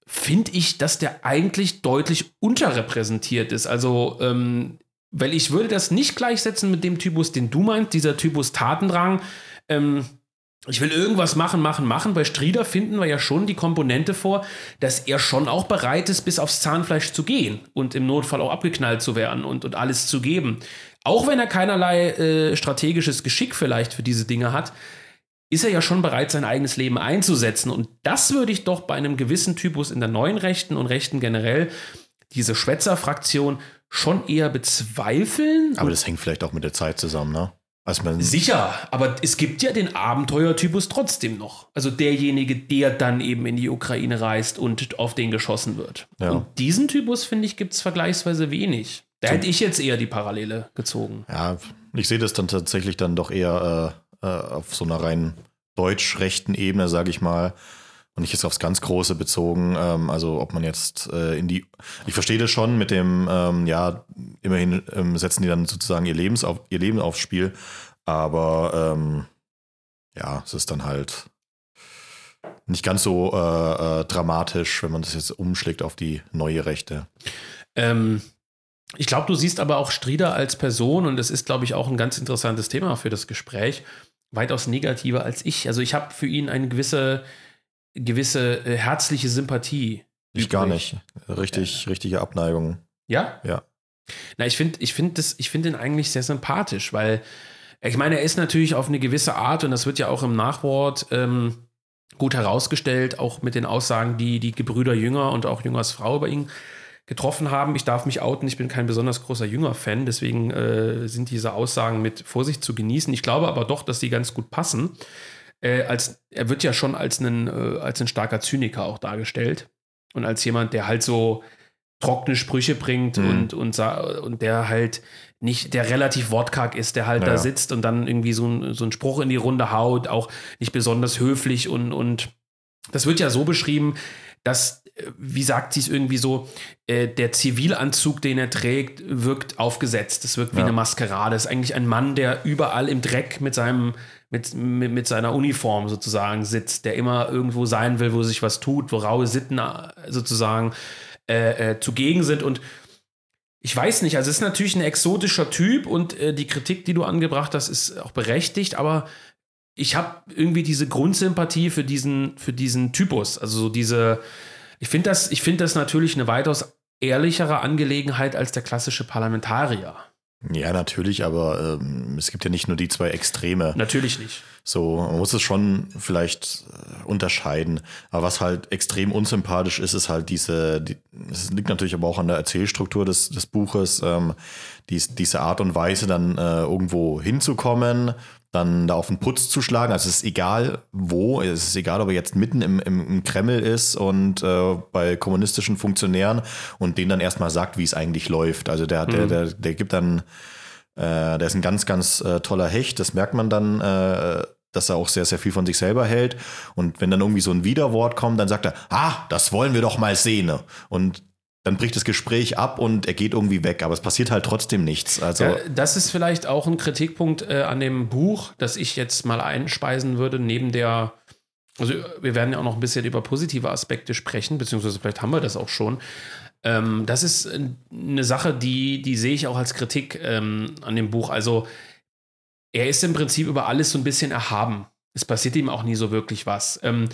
finde ich, dass der eigentlich deutlich unterrepräsentiert ist. Also ähm, weil ich würde das nicht gleichsetzen mit dem Typus, den du meinst, dieser Typus Tatendrang. Ähm, ich will irgendwas machen, machen, machen. Bei Strieder finden wir ja schon die Komponente vor, dass er schon auch bereit ist, bis aufs Zahnfleisch zu gehen und im Notfall auch abgeknallt zu werden und, und alles zu geben. Auch wenn er keinerlei äh, strategisches Geschick vielleicht für diese Dinge hat, ist er ja schon bereit, sein eigenes Leben einzusetzen. Und das würde ich doch bei einem gewissen Typus in der neuen Rechten und Rechten generell, diese Schwätzerfraktion, schon eher bezweifeln. Aber das hängt vielleicht auch mit der Zeit zusammen, ne? Also Sicher, aber es gibt ja den Abenteuertypus trotzdem noch. Also derjenige, der dann eben in die Ukraine reist und auf den geschossen wird. Ja. Und diesen Typus, finde ich, gibt es vergleichsweise wenig. Da hätte ich jetzt eher die Parallele gezogen. Ja, ich sehe das dann tatsächlich dann doch eher äh, äh auf so einer rein deutsch-rechten Ebene, sage ich mal und nicht jetzt aufs ganz Große bezogen. Ähm, also ob man jetzt äh, in die, ich verstehe das schon mit dem, ähm, ja, immerhin ähm, setzen die dann sozusagen ihr, Lebens auf, ihr Leben aufs Spiel, aber ähm, ja, es ist dann halt nicht ganz so äh, äh, dramatisch, wenn man das jetzt umschlägt auf die neue Rechte. Ähm, ich glaube, du siehst aber auch Strieder als Person und das ist, glaube ich, auch ein ganz interessantes Thema für das Gespräch, weitaus negativer als ich. Also ich habe für ihn eine gewisse gewisse äh, herzliche Sympathie. Ich gar nicht. Richtig, ja. richtige Abneigung. Ja? Ja. Na, ich finde ich find find ihn eigentlich sehr sympathisch, weil ich meine, er ist natürlich auf eine gewisse Art, und das wird ja auch im Nachwort ähm, gut herausgestellt, auch mit den Aussagen, die die Gebrüder Jünger und auch Jüngers Frau bei ihm getroffen haben. Ich darf mich outen, ich bin kein besonders großer Jünger-Fan, deswegen äh, sind diese Aussagen mit Vorsicht zu genießen. Ich glaube aber doch, dass sie ganz gut passen äh, als, er wird ja schon als ein, äh, als ein starker Zyniker auch dargestellt. Und als jemand, der halt so trockene Sprüche bringt mhm. und, und, und der halt nicht, der relativ wortkarg ist, der halt ja, da sitzt und dann irgendwie so, ein, so einen Spruch in die Runde haut, auch nicht besonders höflich und, und das wird ja so beschrieben, dass, äh, wie sagt sie es irgendwie so, äh, der Zivilanzug, den er trägt, wirkt aufgesetzt. Das wirkt wie ja. eine Maskerade. Das ist eigentlich ein Mann, der überall im Dreck mit seinem mit, mit, mit, seiner Uniform sozusagen sitzt, der immer irgendwo sein will, wo sich was tut, wo raue Sitten äh, sozusagen äh, äh, zugegen sind. Und ich weiß nicht, also es ist natürlich ein exotischer Typ und äh, die Kritik, die du angebracht hast, ist auch berechtigt, aber ich habe irgendwie diese Grundsympathie für diesen, für diesen Typus, also so diese, Ich finde das, find das natürlich eine weitaus ehrlichere Angelegenheit als der klassische Parlamentarier. Ja, natürlich, aber ähm, es gibt ja nicht nur die zwei Extreme. Natürlich nicht. So, man muss es schon vielleicht äh, unterscheiden. Aber was halt extrem unsympathisch ist, ist halt diese, die, es liegt natürlich aber auch an der Erzählstruktur des, des Buches, ähm, dies, diese Art und Weise dann äh, irgendwo hinzukommen, dann da auf den Putz zu schlagen. Also es ist egal wo, es ist egal, ob er jetzt mitten im, im, im Kreml ist und äh, bei kommunistischen Funktionären und denen dann erstmal sagt, wie es eigentlich läuft. Also der, der, mhm. der, der gibt dann, äh, der ist ein ganz, ganz äh, toller Hecht, das merkt man dann, äh, dass er auch sehr, sehr viel von sich selber hält. Und wenn dann irgendwie so ein Widerwort kommt, dann sagt er, ah, das wollen wir doch mal sehen. Und dann bricht das Gespräch ab und er geht irgendwie weg, aber es passiert halt trotzdem nichts. Also ja, das ist vielleicht auch ein Kritikpunkt äh, an dem Buch, das ich jetzt mal einspeisen würde, neben der, also wir werden ja auch noch ein bisschen über positive Aspekte sprechen, beziehungsweise vielleicht haben wir das auch schon. Ähm, das ist eine Sache, die, die sehe ich auch als Kritik ähm, an dem Buch. Also er ist im Prinzip über alles so ein bisschen erhaben. Es passiert ihm auch nie so wirklich was. Ähm, äh,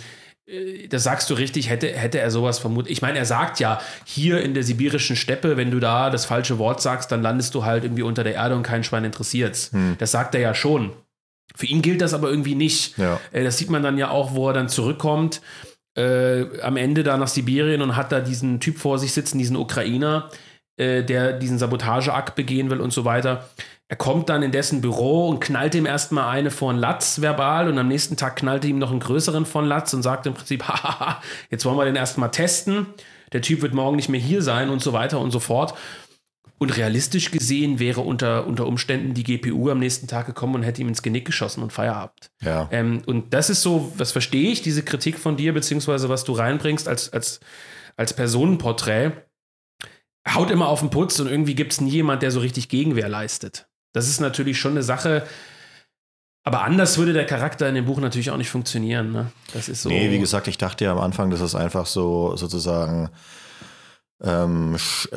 das sagst du richtig, hätte, hätte er sowas vermutet. Ich meine, er sagt ja, hier in der sibirischen Steppe, wenn du da das falsche Wort sagst, dann landest du halt irgendwie unter der Erde und kein Schwein interessiert's. Hm. Das sagt er ja schon. Für ihn gilt das aber irgendwie nicht. Ja. Äh, das sieht man dann ja auch, wo er dann zurückkommt, äh, am Ende da nach Sibirien und hat da diesen Typ vor sich sitzen, diesen Ukrainer, äh, der diesen Sabotageakt begehen will und so weiter. Er kommt dann in dessen Büro und knallt ihm erstmal eine von Latz verbal und am nächsten Tag knallt ihm noch einen größeren von Latz und sagt im Prinzip, haha, jetzt wollen wir den erstmal testen. Der Typ wird morgen nicht mehr hier sein und so weiter und so fort. Und realistisch gesehen wäre unter, unter Umständen die GPU am nächsten Tag gekommen und hätte ihm ins Genick geschossen und Feierabend. Ja. Ähm, und das ist so, was verstehe ich, diese Kritik von dir, beziehungsweise was du reinbringst als, als, als Personenporträt. Haut immer auf den Putz und irgendwie gibt es nie jemand, der so richtig Gegenwehr leistet. Das ist natürlich schon eine Sache. Aber anders würde der Charakter in dem Buch natürlich auch nicht funktionieren. Ne? Das ist so. Nee, wie gesagt, ich dachte ja am Anfang, dass es einfach so sozusagen ähm, äh,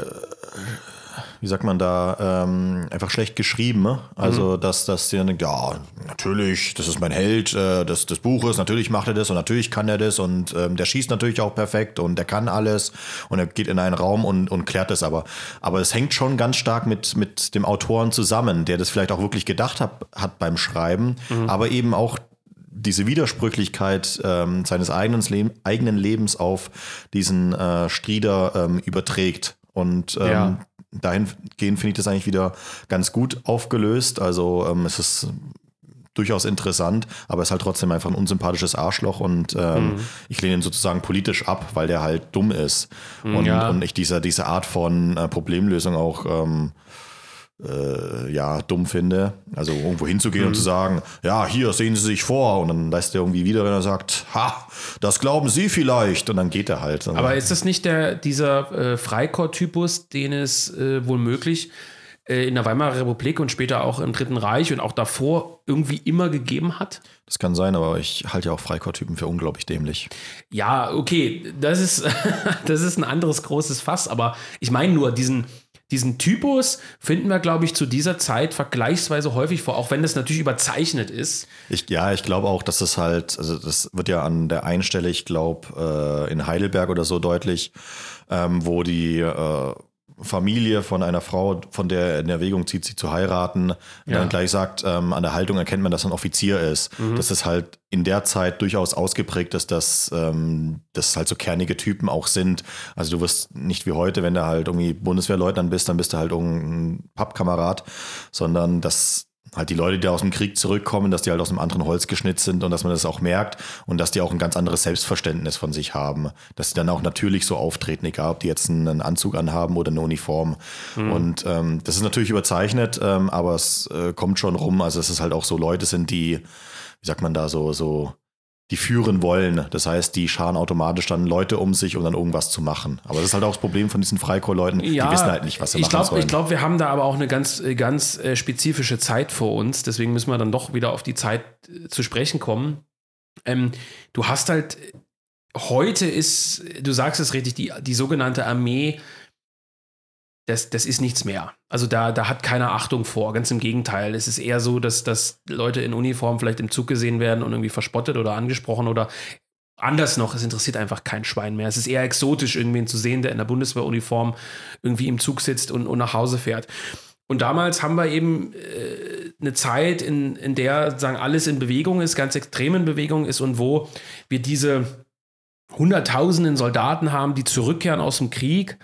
wie sagt man da, ähm, einfach schlecht geschrieben. Ne? Also, mhm. dass, dass sie dann denkt, ja, natürlich, das ist mein Held äh, des, des Buches, natürlich macht er das und natürlich kann er das und ähm, der schießt natürlich auch perfekt und der kann alles und er geht in einen Raum und, und klärt das aber. Aber es hängt schon ganz stark mit, mit dem Autoren zusammen, der das vielleicht auch wirklich gedacht hat, hat beim Schreiben, mhm. aber eben auch diese Widersprüchlichkeit ähm, seines eigenen, Le eigenen Lebens auf diesen äh, Strieder ähm, überträgt. Und ähm, ja dahingehend finde ich das eigentlich wieder ganz gut aufgelöst. Also ähm, es ist durchaus interessant, aber es ist halt trotzdem einfach ein unsympathisches Arschloch und ähm, mhm. ich lehne ihn sozusagen politisch ab, weil der halt dumm ist. Mhm, und, ja. und ich diese, diese Art von äh, Problemlösung auch ähm, äh, ja, dumm finde. Also irgendwo hinzugehen mhm. und zu sagen, ja, hier sehen Sie sich vor und dann lässt er irgendwie wieder, wenn er sagt, ha, das glauben Sie vielleicht und dann geht er halt. Aber ist das nicht der, dieser äh, Freikorps-Typus, den es äh, wohl möglich äh, in der Weimarer Republik und später auch im Dritten Reich und auch davor irgendwie immer gegeben hat? Das kann sein, aber ich halte ja auch Freikorps-Typen für unglaublich dämlich. Ja, okay, das ist, das ist ein anderes großes Fass, aber ich meine nur diesen diesen Typus finden wir, glaube ich, zu dieser Zeit vergleichsweise häufig vor, auch wenn das natürlich überzeichnet ist. Ich, ja, ich glaube auch, dass das halt, also das wird ja an der einen Stelle, ich glaube, äh, in Heidelberg oder so deutlich, ähm, wo die äh, Familie von einer Frau, von der er in Erwägung zieht, sie zu heiraten, ja. dann gleich sagt, ähm, an der Haltung erkennt man, dass er ein Offizier ist. Mhm. Dass es halt in der Zeit durchaus ausgeprägt ist, dass ähm, das halt so kernige Typen auch sind. Also du wirst nicht wie heute, wenn du halt irgendwie Bundeswehrleutnant bist, dann bist du halt irgendein Pappkamerad, sondern das halt die Leute, die aus dem Krieg zurückkommen, dass die halt aus einem anderen Holz geschnitzt sind und dass man das auch merkt und dass die auch ein ganz anderes Selbstverständnis von sich haben. Dass sie dann auch natürlich so auftreten, egal ob die jetzt einen Anzug anhaben oder eine Uniform. Mhm. Und ähm, das ist natürlich überzeichnet, ähm, aber es äh, kommt schon rum. Also dass es halt auch so Leute sind, die, wie sagt man da, so, so die führen wollen. Das heißt, die scharen automatisch dann Leute um sich, um dann irgendwas zu machen. Aber das ist halt auch das Problem von diesen Freikorps-Leuten. Ja, die wissen halt nicht, was sie ich machen glaub, sollen. Ich glaube, wir haben da aber auch eine ganz, äh, ganz äh, spezifische Zeit vor uns. Deswegen müssen wir dann doch wieder auf die Zeit äh, zu sprechen kommen. Ähm, du hast halt, heute ist, du sagst es richtig, die, die sogenannte Armee das, das ist nichts mehr. Also da, da hat keiner Achtung vor. Ganz im Gegenteil. Es ist eher so, dass, dass Leute in Uniform vielleicht im Zug gesehen werden und irgendwie verspottet oder angesprochen oder anders noch, es interessiert einfach kein Schwein mehr. Es ist eher exotisch, irgendwen zu sehen, der in der Bundeswehruniform irgendwie im Zug sitzt und, und nach Hause fährt. Und damals haben wir eben äh, eine Zeit, in, in der sagen alles in Bewegung ist, ganz extrem in Bewegung ist und wo wir diese Hunderttausenden Soldaten haben, die zurückkehren aus dem Krieg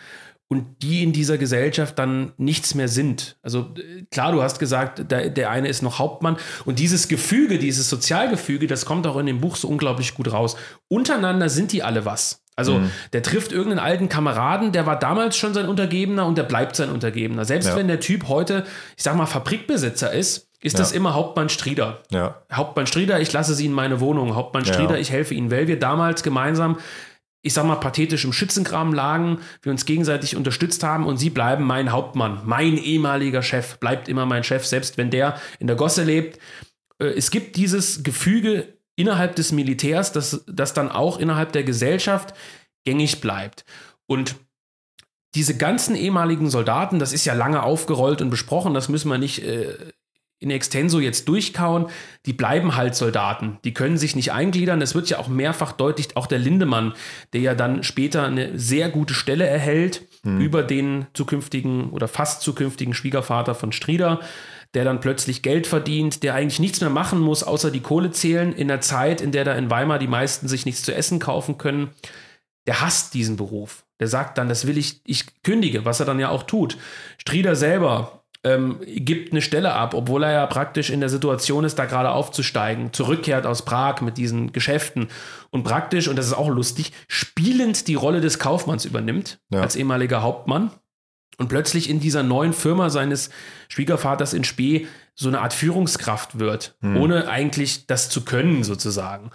und die in dieser Gesellschaft dann nichts mehr sind. Also äh, klar, du hast gesagt, der, der eine ist noch Hauptmann und dieses Gefüge, dieses Sozialgefüge, das kommt auch in dem Buch so unglaublich gut raus. Untereinander sind die alle was. Also mhm. der trifft irgendeinen alten Kameraden, der war damals schon sein Untergebener und der bleibt sein Untergebener. Selbst ja. wenn der Typ heute, ich sag mal, Fabrikbesitzer ist, ist ja. das immer Hauptmann Strieder. Ja. Hauptmann Strieder, ich lasse sie in meine Wohnung. Hauptmann Strieder, ich helfe ihnen, weil wir damals gemeinsam ich sag mal, pathetisch im Schützenkram lagen, wir uns gegenseitig unterstützt haben und sie bleiben mein Hauptmann, mein ehemaliger Chef, bleibt immer mein Chef, selbst wenn der in der Gosse lebt. Äh, es gibt dieses Gefüge innerhalb des Militärs, das, das dann auch innerhalb der Gesellschaft gängig bleibt. Und diese ganzen ehemaligen Soldaten, das ist ja lange aufgerollt und besprochen, das müssen wir nicht äh, in extenso jetzt durchkauen, die bleiben halt Soldaten. Die können sich nicht eingliedern. Es wird ja auch mehrfach deutlich, auch der Lindemann, der ja dann später eine sehr gute Stelle erhält mhm. über den zukünftigen oder fast zukünftigen Schwiegervater von Strieder, der dann plötzlich Geld verdient, der eigentlich nichts mehr machen muss, außer die Kohle zählen, in der Zeit, in der da in Weimar die meisten sich nichts zu essen kaufen können. Der hasst diesen Beruf. Der sagt dann, das will ich, ich kündige, was er dann ja auch tut. Strieder selber ähm, gibt eine Stelle ab, obwohl er ja praktisch in der Situation ist, da gerade aufzusteigen, zurückkehrt aus Prag mit diesen Geschäften und praktisch, und das ist auch lustig, spielend die Rolle des Kaufmanns übernimmt, ja. als ehemaliger Hauptmann und plötzlich in dieser neuen Firma seines Schwiegervaters in Spee so eine Art Führungskraft wird, hm. ohne eigentlich das zu können sozusagen.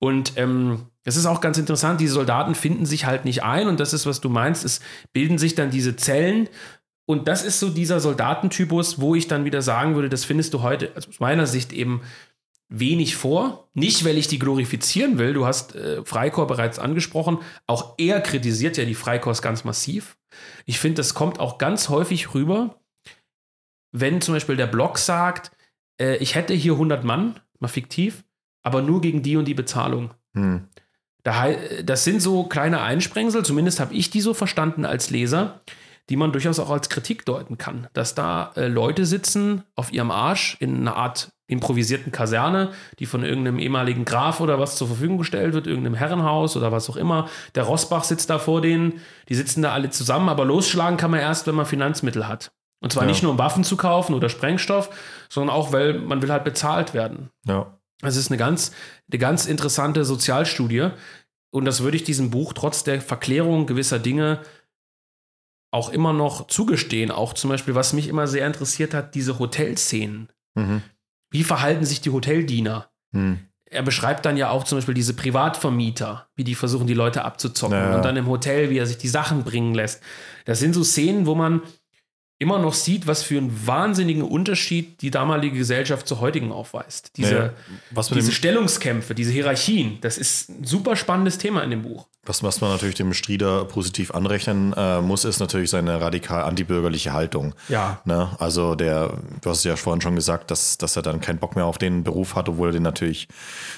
Und ähm, das ist auch ganz interessant, diese Soldaten finden sich halt nicht ein und das ist, was du meinst, es bilden sich dann diese Zellen, und das ist so dieser Soldatentypus, wo ich dann wieder sagen würde, das findest du heute also aus meiner Sicht eben wenig vor. Nicht, weil ich die glorifizieren will. Du hast äh, Freikorps bereits angesprochen. Auch er kritisiert ja die Freikorps ganz massiv. Ich finde, das kommt auch ganz häufig rüber, wenn zum Beispiel der Blog sagt, äh, ich hätte hier 100 Mann, mal fiktiv, aber nur gegen die und die Bezahlung. Hm. Das sind so kleine Einsprengsel, zumindest habe ich die so verstanden als Leser, die man durchaus auch als Kritik deuten kann. Dass da äh, Leute sitzen auf ihrem Arsch in einer Art improvisierten Kaserne, die von irgendeinem ehemaligen Graf oder was zur Verfügung gestellt wird, irgendeinem Herrenhaus oder was auch immer. Der Rossbach sitzt da vor denen, die sitzen da alle zusammen, aber losschlagen kann man erst, wenn man Finanzmittel hat. Und zwar ja. nicht nur um Waffen zu kaufen oder Sprengstoff, sondern auch, weil man will halt bezahlt werden. Ja. Es ist eine ganz, eine ganz interessante Sozialstudie. Und das würde ich diesem Buch trotz der Verklärung gewisser Dinge auch immer noch zugestehen. Auch zum Beispiel, was mich immer sehr interessiert hat, diese Hotelszenen. Mhm. Wie verhalten sich die Hoteldiener? Mhm. Er beschreibt dann ja auch zum Beispiel diese Privatvermieter, wie die versuchen, die Leute abzuzocken. Ja. Und dann im Hotel, wie er sich die Sachen bringen lässt. Das sind so Szenen, wo man immer noch sieht, was für einen wahnsinnigen Unterschied die damalige Gesellschaft zur heutigen aufweist. Diese, naja, diese Stellungskämpfe, diese Hierarchien, das ist ein super spannendes Thema in dem Buch. Was, was man natürlich dem Strieder positiv anrechnen äh, muss, ist natürlich seine radikal antibürgerliche Haltung. Ja. Ne? Also der, du hast es ja vorhin schon gesagt, dass, dass er dann keinen Bock mehr auf den Beruf hat, obwohl er den natürlich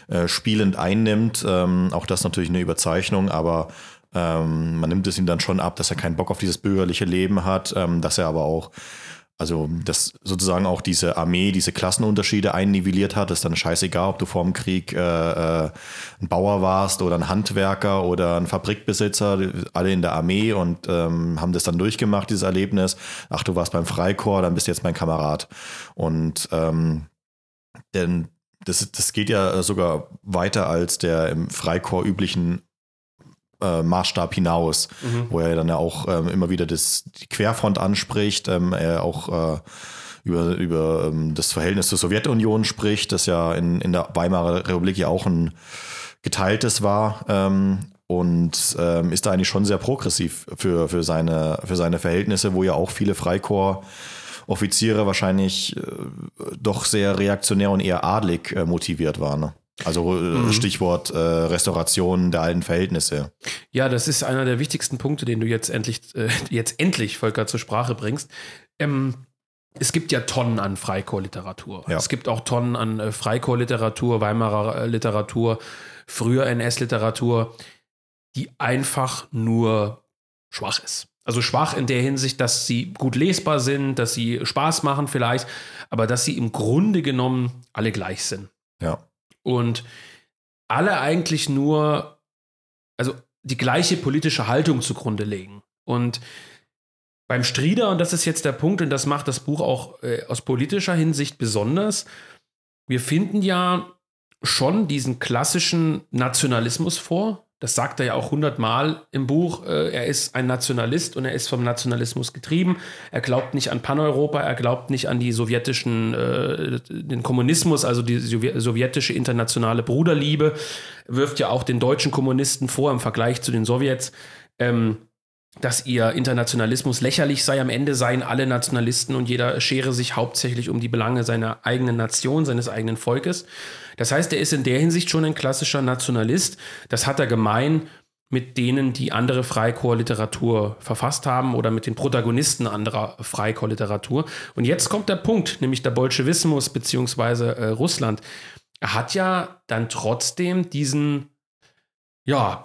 äh, spielend einnimmt. Ähm, auch das natürlich eine Überzeichnung, aber ähm, man nimmt es ihm dann schon ab, dass er keinen Bock auf dieses bürgerliche Leben hat, ähm, dass er aber auch, also dass sozusagen auch diese Armee, diese Klassenunterschiede einnivelliert hat. Ist dann scheißegal, ob du vor dem Krieg äh, äh, ein Bauer warst oder ein Handwerker oder ein Fabrikbesitzer, alle in der Armee und ähm, haben das dann durchgemacht, dieses Erlebnis. Ach, du warst beim Freikorps, dann bist du jetzt mein Kamerad. Und ähm, denn das, das geht ja sogar weiter als der im Freikorps üblichen äh, Maßstab hinaus, mhm. wo er dann ja auch ähm, immer wieder das, die Querfront anspricht, ähm, er auch äh, über, über ähm, das Verhältnis zur Sowjetunion spricht, das ja in, in der Weimarer Republik ja auch ein geteiltes war ähm, und ähm, ist da eigentlich schon sehr progressiv für, für, seine, für seine Verhältnisse, wo ja auch viele Freikorps Offiziere wahrscheinlich äh, doch sehr reaktionär und eher adlig äh, motiviert waren. Ne? Also äh, mhm. Stichwort äh, Restauration der alten Verhältnisse. Ja, das ist einer der wichtigsten Punkte, den du jetzt endlich, äh, jetzt endlich, Volker, zur Sprache bringst. Ähm, es gibt ja Tonnen an Freikorps-Literatur. Ja. Es gibt auch Tonnen an äh, Freikorps-Literatur, Weimarer äh, Literatur, früher NS-Literatur, die einfach nur schwach ist. Also schwach in der Hinsicht, dass sie gut lesbar sind, dass sie Spaß machen vielleicht, aber dass sie im Grunde genommen alle gleich sind. Ja. Und alle eigentlich nur, also die gleiche politische Haltung zugrunde legen. Und beim Strieder, und das ist jetzt der Punkt, und das macht das Buch auch äh, aus politischer Hinsicht besonders, wir finden ja schon diesen klassischen Nationalismus vor. Das sagt er ja auch hundertmal im Buch. Äh, er ist ein Nationalist und er ist vom Nationalismus getrieben. Er glaubt nicht an Paneuropa, er glaubt nicht an die sowjetischen, äh, den Kommunismus, also die sowjetische internationale Bruderliebe. Wirft ja auch den deutschen Kommunisten vor im Vergleich zu den Sowjets. Ähm, dass ihr Internationalismus lächerlich sei. Am Ende seien alle Nationalisten und jeder schere sich hauptsächlich um die Belange seiner eigenen Nation, seines eigenen Volkes. Das heißt, er ist in der Hinsicht schon ein klassischer Nationalist. Das hat er gemein mit denen, die andere Freikorps-Literatur verfasst haben oder mit den Protagonisten anderer Freikorps-Literatur. Und jetzt kommt der Punkt, nämlich der Bolschewismus beziehungsweise äh, Russland. Er hat ja dann trotzdem diesen ja,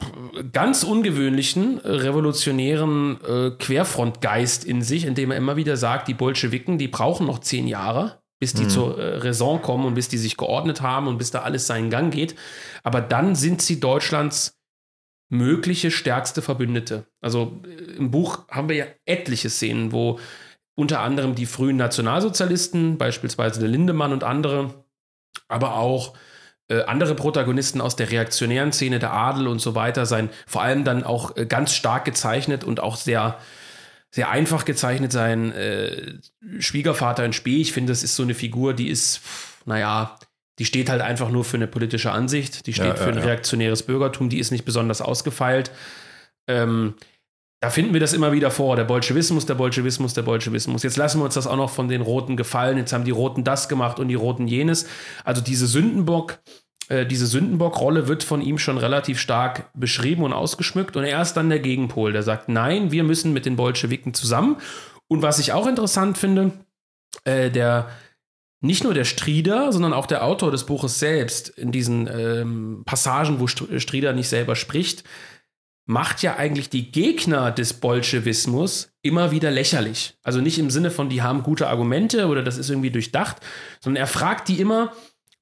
ganz ungewöhnlichen, äh, revolutionären äh, Querfrontgeist in sich, indem er immer wieder sagt, die Bolschewiken, die brauchen noch zehn Jahre, bis die mhm. zur äh, Raison kommen und bis die sich geordnet haben und bis da alles seinen Gang geht. Aber dann sind sie Deutschlands mögliche stärkste Verbündete. Also äh, im Buch haben wir ja etliche Szenen, wo unter anderem die frühen Nationalsozialisten, beispielsweise der Lindemann und andere, aber auch äh, andere Protagonisten aus der reaktionären Szene, der Adel und so weiter, sein vor allem dann auch äh, ganz stark gezeichnet und auch sehr, sehr einfach gezeichnet sein äh, Schwiegervater in Spee. Ich finde, das ist so eine Figur, die ist, naja, die steht halt einfach nur für eine politische Ansicht, die steht ja, für ein ja. reaktionäres Bürgertum, die ist nicht besonders ausgefeilt. Ähm, da finden wir das immer wieder vor, der Bolschewismus, der Bolschewismus, der Bolschewismus. Jetzt lassen wir uns das auch noch von den Roten gefallen. Jetzt haben die Roten das gemacht und die Roten jenes. Also diese Sündenbock, äh, diese Sündenbock-Rolle wird von ihm schon relativ stark beschrieben und ausgeschmückt. Und er ist dann der Gegenpol, der sagt, nein, wir müssen mit den Bolschewiken zusammen. Und was ich auch interessant finde, äh, der nicht nur der Strieder, sondern auch der Autor des Buches selbst in diesen ähm, Passagen, wo Strieder nicht selber spricht, macht ja eigentlich die Gegner des Bolschewismus immer wieder lächerlich. Also nicht im Sinne von, die haben gute Argumente oder das ist irgendwie durchdacht, sondern er fragt die immer,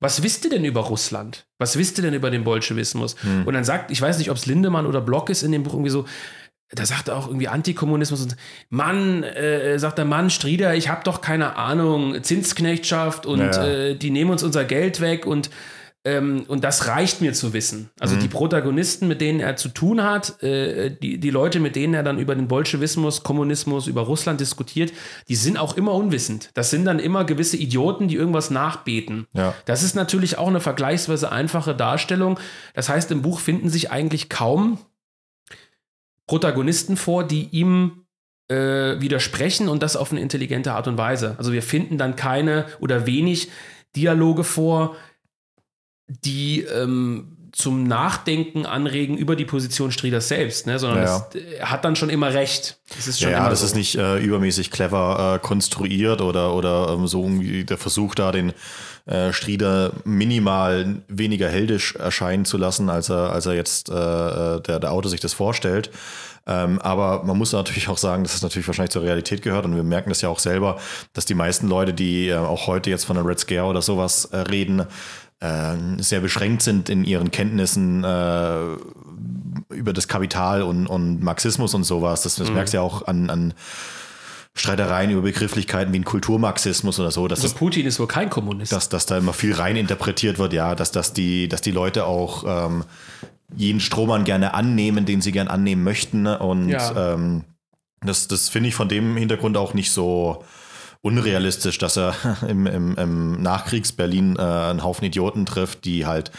was wisst ihr denn über Russland? Was wisst ihr denn über den Bolschewismus? Hm. Und dann sagt, ich weiß nicht, ob es Lindemann oder Block ist in dem Buch irgendwie so, da sagt er auch irgendwie Antikommunismus und Mann, äh, sagt der Mann, Strieder, ich habe doch keine Ahnung, Zinsknechtschaft und ja. äh, die nehmen uns unser Geld weg und ähm, und das reicht mir zu wissen. Also mhm. die Protagonisten, mit denen er zu tun hat, äh, die, die Leute, mit denen er dann über den Bolschewismus, Kommunismus, über Russland diskutiert, die sind auch immer unwissend. Das sind dann immer gewisse Idioten, die irgendwas nachbeten. Ja. Das ist natürlich auch eine vergleichsweise einfache Darstellung. Das heißt, im Buch finden sich eigentlich kaum Protagonisten vor, die ihm äh, widersprechen und das auf eine intelligente Art und Weise. Also wir finden dann keine oder wenig Dialoge vor, die ähm, zum Nachdenken anregen über die Position Strieders selbst, ne? sondern ja. es, er hat dann schon immer recht. Das ist schon ja, das so. ist nicht äh, übermäßig clever äh, konstruiert oder, oder ähm, so irgendwie der Versuch da, den äh, Strieder minimal weniger heldisch erscheinen zu lassen, als er, als er jetzt äh, äh der, der Autor sich das vorstellt. Ähm, aber man muss natürlich auch sagen, dass es natürlich wahrscheinlich zur Realität gehört und wir merken das ja auch selber, dass die meisten Leute, die äh, auch heute jetzt von der Red Scare oder sowas äh, reden, äh, sehr beschränkt sind in ihren Kenntnissen äh, über das Kapital und, und Marxismus und sowas. Das, das mhm. merkst du ja auch an, an Streitereien über Begrifflichkeiten wie ein Kulturmarxismus oder so. Dass also Putin ist wohl kein Kommunist. Dass, dass da immer viel rein interpretiert wird, ja, dass, dass, die, dass die Leute auch ähm, jeden Strohmann gerne annehmen, den sie gern annehmen möchten. Und ja. ähm, das, das finde ich von dem Hintergrund auch nicht so unrealistisch, dass er im, im, im Nachkriegs-Berlin äh, einen Haufen Idioten trifft, die halt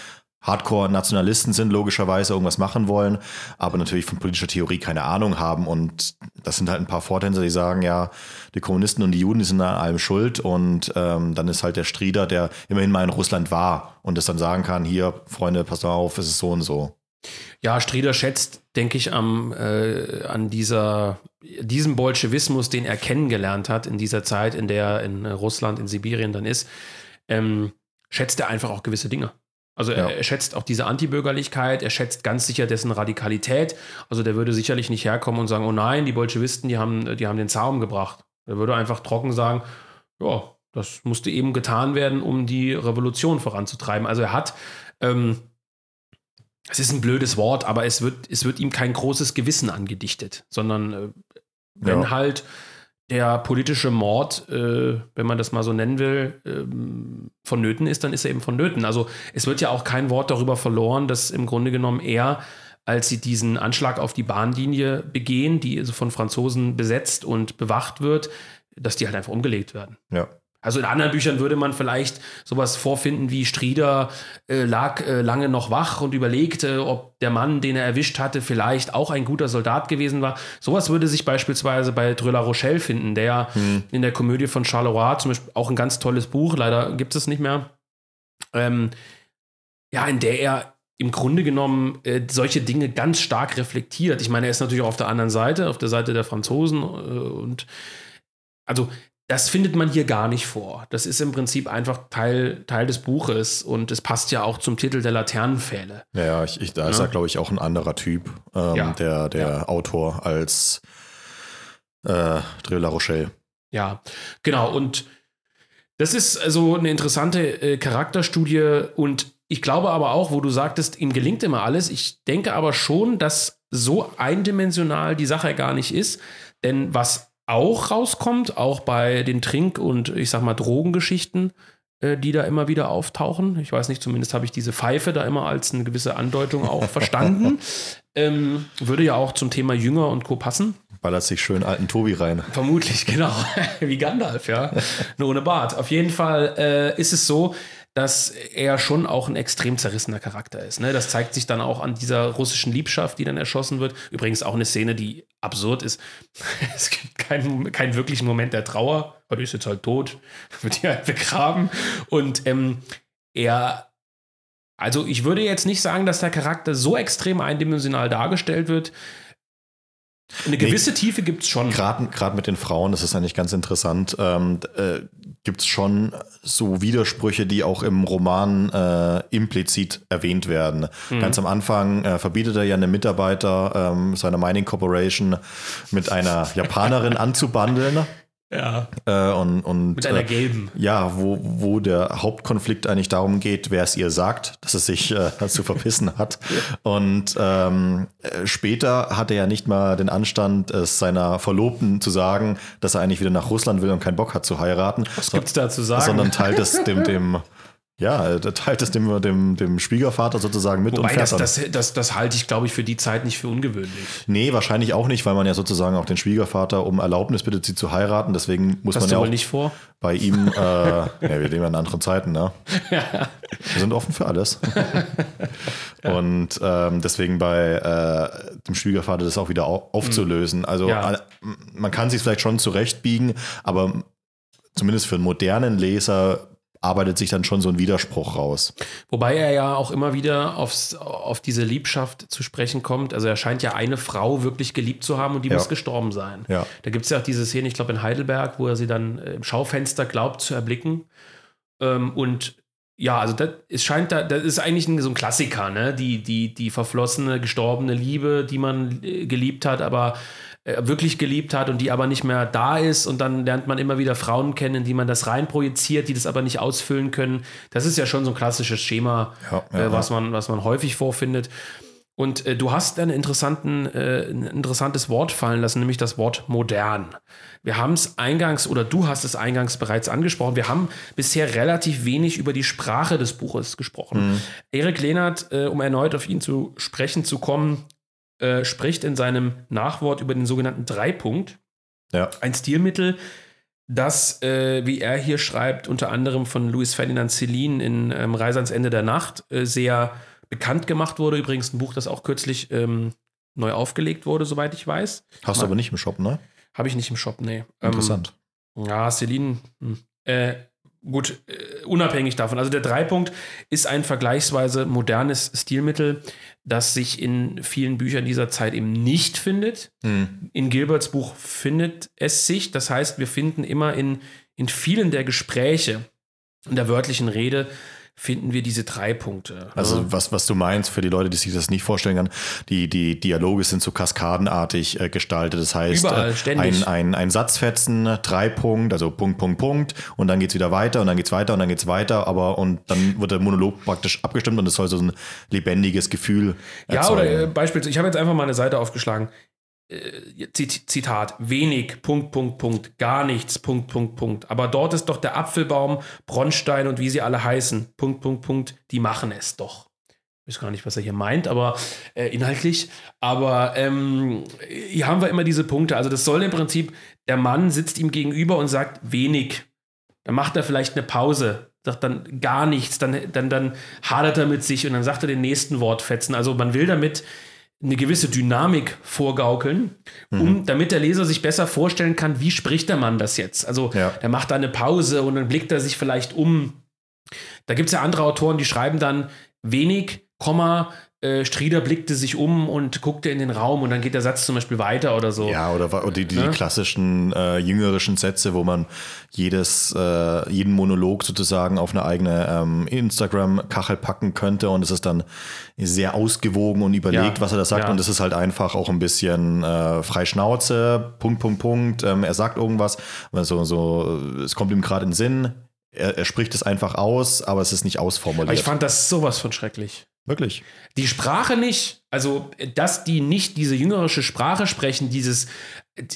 Hardcore-Nationalisten sind, logischerweise irgendwas machen wollen, aber natürlich von politischer Theorie keine Ahnung haben. Und das sind halt ein paar Vortänzer, die sagen, ja, die Kommunisten und die Juden, die sind an allem schuld. Und ähm, dann ist halt der Strieder, der immerhin mal in Russland war und das dann sagen kann, hier, Freunde, pass mal auf, es ist so und so. Ja, Strieder schätzt, denke ich, am, äh, an dieser, diesem Bolschewismus, den er kennengelernt hat in dieser Zeit, in der er in Russland, in Sibirien dann ist, ähm, schätzt er einfach auch gewisse Dinge. Also Ja. er, er schätzt auch diese Antibürgerlichkeit, er schätzt ganz sicher dessen Radikalität. Also der würde sicherlich nicht herkommen und sagen, oh nein, die Bolschewisten, die haben, die haben den Zar umgebracht. Er würde einfach trocken sagen, ja, das musste eben getan werden, um die Revolution voranzutreiben. Also er hat, ähm, es ist ein blödes Wort, aber es wird, es wird ihm kein großes Gewissen angedichtet, sondern äh, wenn Ja. halt der politische Mord, äh, wenn man das mal so nennen will, ähm, vonnöten ist, dann ist er eben vonnöten. Also es wird ja auch kein Wort darüber verloren, dass im Grunde genommen er, als sie diesen Anschlag auf die Bahnlinie begehen, die also von Franzosen besetzt und bewacht wird, dass die halt einfach umgelegt werden. Ja. Also in anderen Büchern würde man vielleicht sowas vorfinden wie Strieder äh, lag äh, lange noch wach und überlegte, ob der Mann, den er erwischt hatte, vielleicht auch ein guter Soldat gewesen war. Sowas würde sich beispielsweise bei Dreux La Rochelle finden, der in der Komödie von Charleroi zum Beispiel auch ein ganz tolles Buch, leider gibt es nicht mehr, ähm, ja, in der er im Grunde genommen äh, solche Dinge ganz stark reflektiert. Ich meine, er ist natürlich auch auf der anderen Seite, auf der Seite der Franzosen äh, und also das findet man hier gar nicht vor. Das ist im Prinzip einfach Teil, Teil des Buches und es passt ja auch zum Titel der Laternenpfähle. Ja, ich, ich, da ist Ja. er, glaube ich, auch ein anderer Typ, ähm, Ja. der, der Ja. Autor als äh, Dreux La Rochelle. Ja, genau. Und das ist also eine interessante äh, Charakterstudie und ich glaube aber auch, wo du sagtest, ihm gelingt immer alles. Ich denke aber schon, dass so eindimensional die Sache gar nicht ist. Denn was auch rauskommt, auch bei den Trink- und ich sag mal Drogengeschichten, äh, die da immer wieder auftauchen. Ich weiß nicht, zumindest habe ich diese Pfeife da immer als eine gewisse Andeutung auch verstanden. Ähm, würde ja auch zum Thema Jünger und Co. passen. Ballert sich schön alten Tobi rein. Vermutlich, genau. Wie Gandalf, ja. Nur ohne Bart. Auf jeden Fall äh, ist es so, dass er schon auch ein extrem zerrissener Charakter ist. Ne? Das zeigt sich dann auch an dieser russischen Liebschaft, die dann erschossen wird. Übrigens auch eine Szene, die absurd ist. Es gibt keinen, keinen wirklichen Moment der Trauer. Er ist jetzt halt tot, wird hier halt begraben. Und ähm, er also ich würde jetzt nicht sagen, dass der Charakter so extrem eindimensional dargestellt wird. Eine gewisse Tiefe gibt es schon. Gerade gerade mit den Frauen, das ist eigentlich ganz interessant, ähm, äh, gibt es schon so Widersprüche, die auch im Roman äh, implizit erwähnt werden. Mhm. Ganz am Anfang äh, verbietet er ja einem Mitarbeiter ähm, seiner Mining Corporation mit einer Japanerin anzubandeln. Ja, Äh, und, und, mit einer äh, gelben. Ja, wo, wo der Hauptkonflikt eigentlich darum geht, wer es ihr sagt, dass es sich äh, zu verpissen hat. Und ähm, äh, später hat er ja nicht mal den Anstand, es seiner Verlobten zu sagen, dass er eigentlich wieder nach Russland will und keinen Bock hat zu heiraten. Was gibt's da zu sagen? Sondern teilt es dem, dem ja, er teilt es dem, dem, dem Schwiegervater sozusagen mit und Wobei, fährt das, das, das, das halte ich, glaube ich, für die Zeit nicht für ungewöhnlich. Nee, wahrscheinlich auch nicht, weil man ja sozusagen auch den Schwiegervater um Erlaubnis bittet, sie zu heiraten. Deswegen muss Hast man ja wohl auch nicht vor? bei ihm, äh, ja, wir leben ja in anderen Zeiten, ne? Wir sind offen für alles. Und ähm, deswegen bei äh, dem Schwiegervater das auch wieder au aufzulösen. Also Ja. man kann sich vielleicht schon zurechtbiegen, aber zumindest für einen modernen Leser arbeitet sich dann schon so ein Widerspruch raus. Wobei er ja auch immer wieder aufs, auf diese Liebschaft zu sprechen kommt. Also er scheint ja eine Frau wirklich geliebt zu haben und die Ja. muss gestorben sein. Ja. Da gibt es ja auch diese Szene, ich glaube in Heidelberg, wo er sie dann äh, im Schaufenster glaubt zu erblicken. Ähm, und ja, also das, es scheint da, das ist eigentlich ein, so ein Klassiker, ne? Die, die, die verflossene, gestorbene Liebe, die man äh, geliebt hat, aber wirklich geliebt hat und die aber nicht mehr da ist. Und dann lernt man immer wieder Frauen kennen, die man das reinprojiziert, die das aber nicht ausfüllen können. Das ist ja schon so ein klassisches Schema, Ja, ja, äh, was, man, was man häufig vorfindet. Und äh, du hast einen interessanten, äh, ein interessantes Wort fallen lassen, nämlich das Wort modern. Wir haben es eingangs, oder du hast es eingangs bereits angesprochen, wir haben bisher relativ wenig über die Sprache des Buches gesprochen. Erik Lehnert, äh, um erneut auf ihn zu sprechen zu kommen, äh, spricht in seinem Nachwort über den sogenannten Dreipunkt, Ja. ein Stilmittel, das, äh, wie er hier schreibt, unter anderem von Louis Ferdinand Celine in ähm, Reise ans Ende der Nacht äh, sehr bekannt gemacht wurde. Übrigens ein Buch, das auch kürzlich ähm, neu aufgelegt wurde, soweit ich weiß. Hast du aber nicht im Shop, ne? Habe ich nicht im Shop, nee. Ähm, Interessant. ja, Celine, hm. äh, gut, äh, unabhängig davon. Also der Dreipunkt ist ein vergleichsweise modernes Stilmittel, das sich in vielen Büchern dieser Zeit eben nicht findet. Hm. In Gilberts Buch findet es sich. Das heißt, wir finden immer in, in vielen der Gespräche, in der wörtlichen Rede, finden wir diese drei Punkte. Also ne? was, was du meinst, für die Leute, die sich das nicht vorstellen können, die, die Dialoge sind so kaskadenartig äh, gestaltet. Das heißt, Überall, äh, ein, ein, ein Satzfetzen, drei Punkt, also Punkt, Punkt, Punkt, und dann geht's wieder weiter und dann geht's weiter und dann geht's weiter, aber und dann wird der Monolog praktisch abgestimmt und es soll so ein lebendiges Gefühl Ja, erzeugen. oder äh, beispielsweise, ich habe jetzt einfach mal eine Seite aufgeschlagen. Äh, Zit- Zitat, wenig, Punkt, Punkt, Punkt, gar nichts, Punkt, Punkt, Punkt. Aber dort ist doch der Apfelbaum, Bronstein und wie sie alle heißen, Punkt, Punkt, Punkt, die machen es doch. Ich weiß gar nicht, was er hier meint, aber äh, inhaltlich. Aber ähm, hier haben wir immer diese Punkte. Also das soll im Prinzip, der Mann sitzt ihm gegenüber und sagt wenig. Dann macht er vielleicht eine Pause, sagt dann gar nichts, dann, dann, dann hadert er mit sich und dann sagt er den nächsten Wortfetzen. Also man will damit eine gewisse Dynamik vorgaukeln, um, damit der Leser sich besser vorstellen kann, wie spricht der Mann das jetzt. Also Ja. der macht da eine Pause und dann blickt er sich vielleicht um. Da gibt es ja andere Autoren, die schreiben dann wenig, Komma, äh, Strieder blickte sich um und guckte in den Raum und dann geht der Satz zum Beispiel weiter oder so. Ja, oder, die, die Ne? klassischen äh, jüngerischen Sätze, wo man jedes, äh, jeden Monolog sozusagen auf eine eigene ähm, Instagram-Kachel packen könnte und es ist dann sehr ausgewogen und überlegt, Ja, was er da sagt ja. und es ist halt einfach auch ein bisschen äh, frei Schnauze, Punkt, Punkt, Punkt, ähm, er sagt irgendwas, also, so, es kommt ihm gerade in den Sinn, er, er spricht es einfach aus, aber es ist nicht ausformuliert. Aber ich fand das sowas von schrecklich. Wirklich. Die Sprache nicht, also dass die nicht diese jüngerische Sprache sprechen, dieses,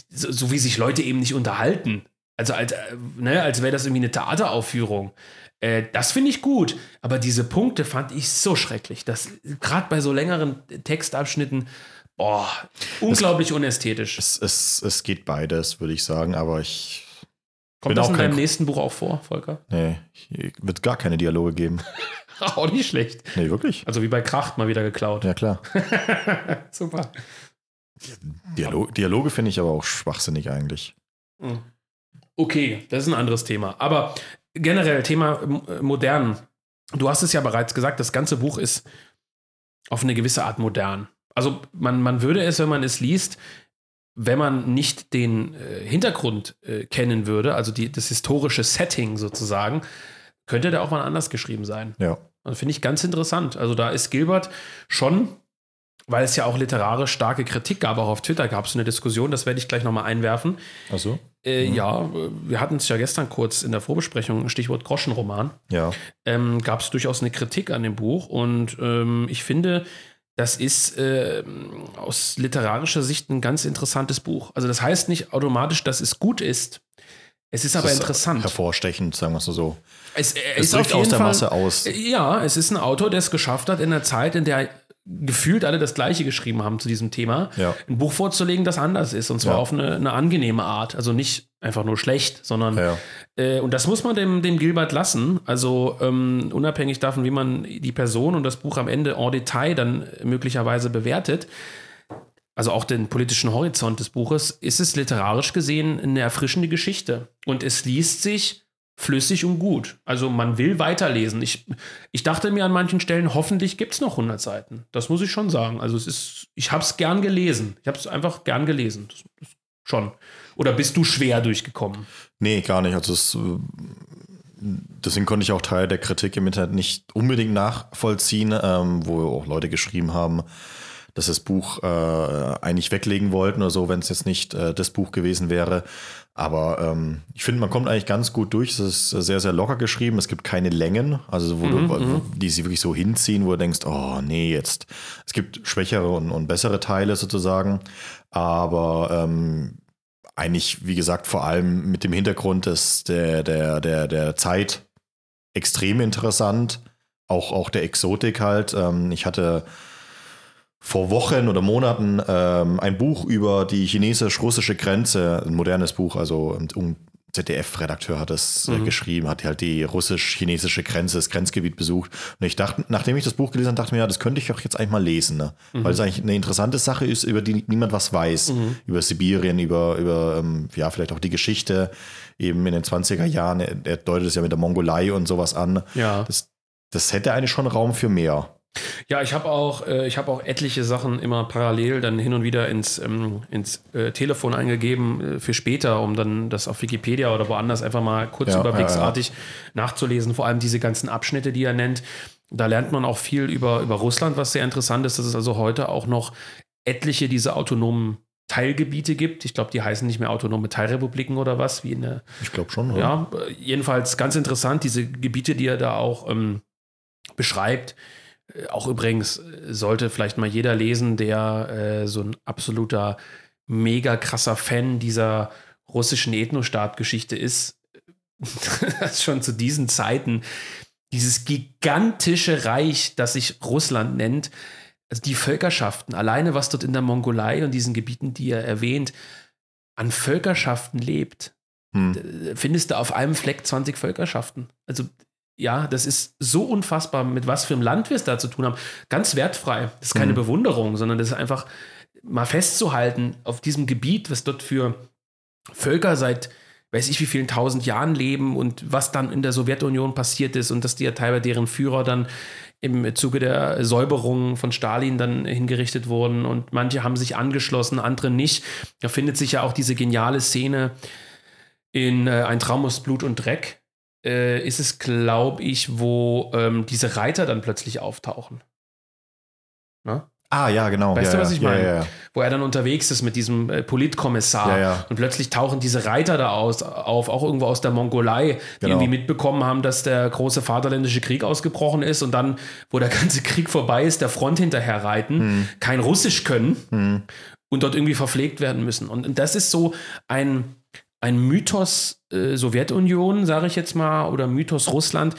so, so wie sich Leute eben nicht unterhalten. Also als, äh, ne, als wäre das irgendwie eine Theateraufführung. Äh, das finde ich gut, aber diese Punkte fand ich so schrecklich. dass Gerade bei so längeren Textabschnitten, boah, unglaublich unästhetisch. Es, es, es geht beides, würde ich sagen, aber ich. Kommt bin das auch in deinem nächsten Buch auch vor, Volker? Nee, wird gar keine Dialoge geben. auch nicht schlecht. Nee, wirklich? Also wie bei Kracht mal wieder geklaut. Ja, klar. Super. Dialog, Dialoge finde ich aber auch schwachsinnig eigentlich. Hm. Okay, das ist ein anderes Thema. Aber generell Thema äh, modern. Du hast es ja bereits gesagt, das ganze Buch ist auf eine gewisse Art modern. Also man, man würde es, wenn man es liest, wenn man nicht den äh, Hintergrund äh, kennen würde, also die, das historische Setting sozusagen, könnte der auch mal anders geschrieben sein. Ja. Und finde ich ganz interessant. Also da ist Gilbert schon, weil es ja auch literarisch starke Kritik gab, auch auf Twitter gab es eine Diskussion, das werde ich gleich nochmal einwerfen. Achso? Äh, Mhm. Ja, wir hatten es ja gestern kurz in der Vorbesprechung, Stichwort Groschenroman, Ja. ähm, gab es durchaus eine Kritik an dem Buch und ähm, ich finde, das ist äh, aus literarischer Sicht ein ganz interessantes Buch. Also das heißt nicht automatisch, dass es gut ist. Es ist aber Das ist interessant. Hervorstechend, sagen wir es so. Es, er Es ist aus der Fall, Masse aus. Ja, es ist ein Autor, der es geschafft hat, in einer Zeit, in der gefühlt alle das Gleiche geschrieben haben zu diesem Thema, Ja. ein Buch vorzulegen, das anders ist. Und zwar Ja. auf eine, eine angenehme Art. Also nicht einfach nur schlecht, sondern Ja. äh, und das muss man dem, dem Gilbert lassen. Also ähm, unabhängig davon, wie man die Person und das Buch am Ende en Detail dann möglicherweise bewertet, also auch den politischen Horizont des Buches, ist es literarisch gesehen eine erfrischende Geschichte. Und es liest sich flüssig und gut. Also man will weiterlesen. Ich, ich dachte mir an manchen Stellen, hoffentlich gibt es noch 100 Seiten. Das muss ich schon sagen. Also es ist, ich habe es gern gelesen. Ich habe es einfach gern gelesen. Das, das schon. Oder bist du schwer durchgekommen? Nee, gar nicht. Also es, deswegen konnte ich auch Teil der Kritik im Internet nicht unbedingt nachvollziehen, ähm, wo auch Leute geschrieben haben, dass das Buch äh, eigentlich weglegen wollten oder so, wenn es jetzt nicht äh, das Buch gewesen wäre. Aber ähm, ich finde, man kommt eigentlich ganz gut durch. Es ist sehr, sehr locker geschrieben. Es gibt keine Längen, also wo du, wo, die sie wirklich so hinziehen, wo du denkst, oh nee, jetzt. Es gibt schwächere und, und bessere Teile sozusagen. Aber ähm, eigentlich, wie gesagt, vor allem mit dem Hintergrund des, der, der, der, der Zeit extrem interessant. Auch, auch der Exotik halt. Ähm, ich hatte vor Wochen oder Monaten ähm, ein Buch über die chinesisch-russische Grenze, ein modernes Buch, also ein ZDF-Redakteur hat es äh, geschrieben, hat halt die russisch-chinesische Grenze, das Grenzgebiet besucht. Und ich dachte, nachdem ich das Buch gelesen habe, dachte ich mir, ja, das könnte ich auch jetzt eigentlich mal lesen, ne? weil es eigentlich eine interessante Sache ist, über die niemand was weiß. Über Sibirien, über, über ähm, ja, vielleicht auch die Geschichte eben in den 20er Jahren. Er, er deutet es ja mit der Mongolei und sowas an. Ja. Das, das hätte eigentlich schon Raum für mehr. Ja, ich habe auch, äh, ich habe auch etliche Sachen immer parallel dann hin und wieder ins, ähm, ins äh, Telefon eingegeben äh, für später, um dann das auf Wikipedia oder woanders einfach mal kurz Ja, überblicksartig nachzulesen. Vor allem diese ganzen Abschnitte, die er nennt. Da lernt man auch viel über, über Russland, was sehr interessant ist, dass es also heute auch noch etliche dieser autonomen Teilgebiete gibt. Ich glaube, die heißen nicht mehr autonome Teilrepubliken oder was, wie in der Ich glaube schon. ja, äh, jedenfalls ganz interessant, diese Gebiete, die er da auch ähm, beschreibt. Äh, Auch übrigens äh, sollte vielleicht mal jeder lesen, der äh, so ein absoluter, mega krasser Fan dieser russischen Ethnostaat-Geschichte ist. das schon zu diesen Zeiten dieses gigantische Reich, das sich Russland nennt, also die Völkerschaften, alleine was dort in der Mongolei und diesen Gebieten, die er erwähnt, an Völkerschaften lebt, Hm. findest du auf einem Fleck 20 Völkerschaften. Also ja, das ist so unfassbar, mit was für einem Land wir es da zu tun haben. Ganz wertfrei. Das ist keine Mhm. Bewunderung, sondern das ist einfach mal festzuhalten auf diesem Gebiet, was dort für Völker seit weiß ich wie vielen tausend Jahren leben und was dann in der Sowjetunion passiert ist und dass die ja teilweise deren Führer dann im Zuge der Säuberung von Stalin dann hingerichtet wurden und manche haben sich angeschlossen, andere nicht. Da findet sich ja auch diese geniale Szene in äh, Ein Traum aus Blut und Dreck. Äh, ist es, glaube ich, wo ähm, diese Reiter dann plötzlich auftauchen. Ne? Ah, ja, genau. Weißt ja, du, was ich meine? Ja, ja, ja. Wo er dann unterwegs ist mit diesem äh, Politkommissar. Und plötzlich tauchen diese Reiter da aus, auf, auch irgendwo aus der Mongolei, die Genau. irgendwie mitbekommen haben, dass der große Vaterländische Krieg ausgebrochen ist und dann, wo der ganze Krieg vorbei ist, der Front hinterher reiten, Hm. kein Russisch können Hm. und dort irgendwie verpflegt werden müssen. Und, und das ist so ein, ein Mythos äh, Sowjetunion, sage ich jetzt mal, oder Mythos Russland.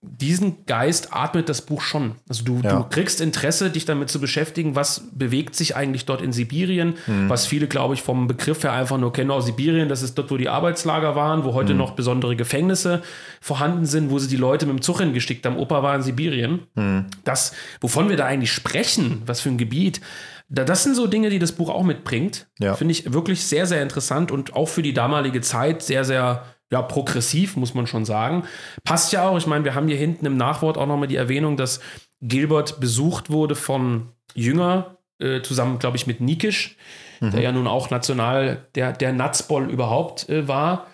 Diesen Geist atmet das Buch schon. Also du, Ja. du kriegst Interesse, dich damit zu beschäftigen, was bewegt sich eigentlich dort in Sibirien, Hm. was viele, glaube ich, vom Begriff her einfach nur kennen aus Sibirien. Das ist dort, wo die Arbeitslager waren, wo heute noch besondere Gefängnisse vorhanden sind, wo sie die Leute mit dem Zug hingeschickt haben. Opa war in Sibirien Hm. das, wovon wir da eigentlich sprechen, was für ein Gebiet, das sind so Dinge, die das Buch auch mitbringt. Ja. Finde ich wirklich sehr, sehr interessant und auch für die damalige Zeit sehr, sehr ja, progressiv, muss man schon sagen. Passt ja auch, ich meine, wir haben hier hinten im Nachwort auch nochmal die Erwähnung, dass Gilbert besucht wurde von Jünger, äh, zusammen, glaube ich, mit Nikisch, der ja nun auch national der, der Natzboll überhaupt äh, war.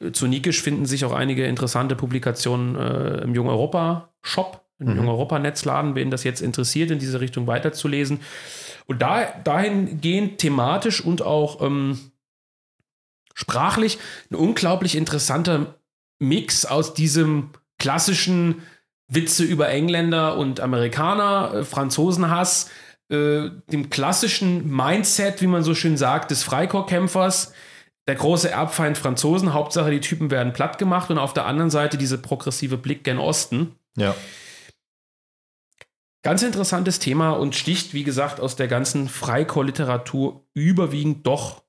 Äh, Zu Nikisch finden sich auch einige interessante Publikationen äh, im Jung Europa Shop, im Mhm. Jung Europa Netzladen, wen das jetzt interessiert, in diese Richtung weiterzulesen. Und da, dahingehend thematisch und auch ähm, sprachlich ein unglaublich interessanter Mix aus diesem klassischen Witze über Engländer und Amerikaner, äh, Franzosenhass, äh, dem klassischen Mindset, wie man so schön sagt, des Freikorpskämpfers, der große Erbfeind Franzosen, Hauptsache die Typen werden platt gemacht und auf der anderen Seite diese progressive Blick gen Osten. Ja. Ganz interessantes Thema und sticht, wie gesagt, aus der ganzen Freikorpsliteratur überwiegend doch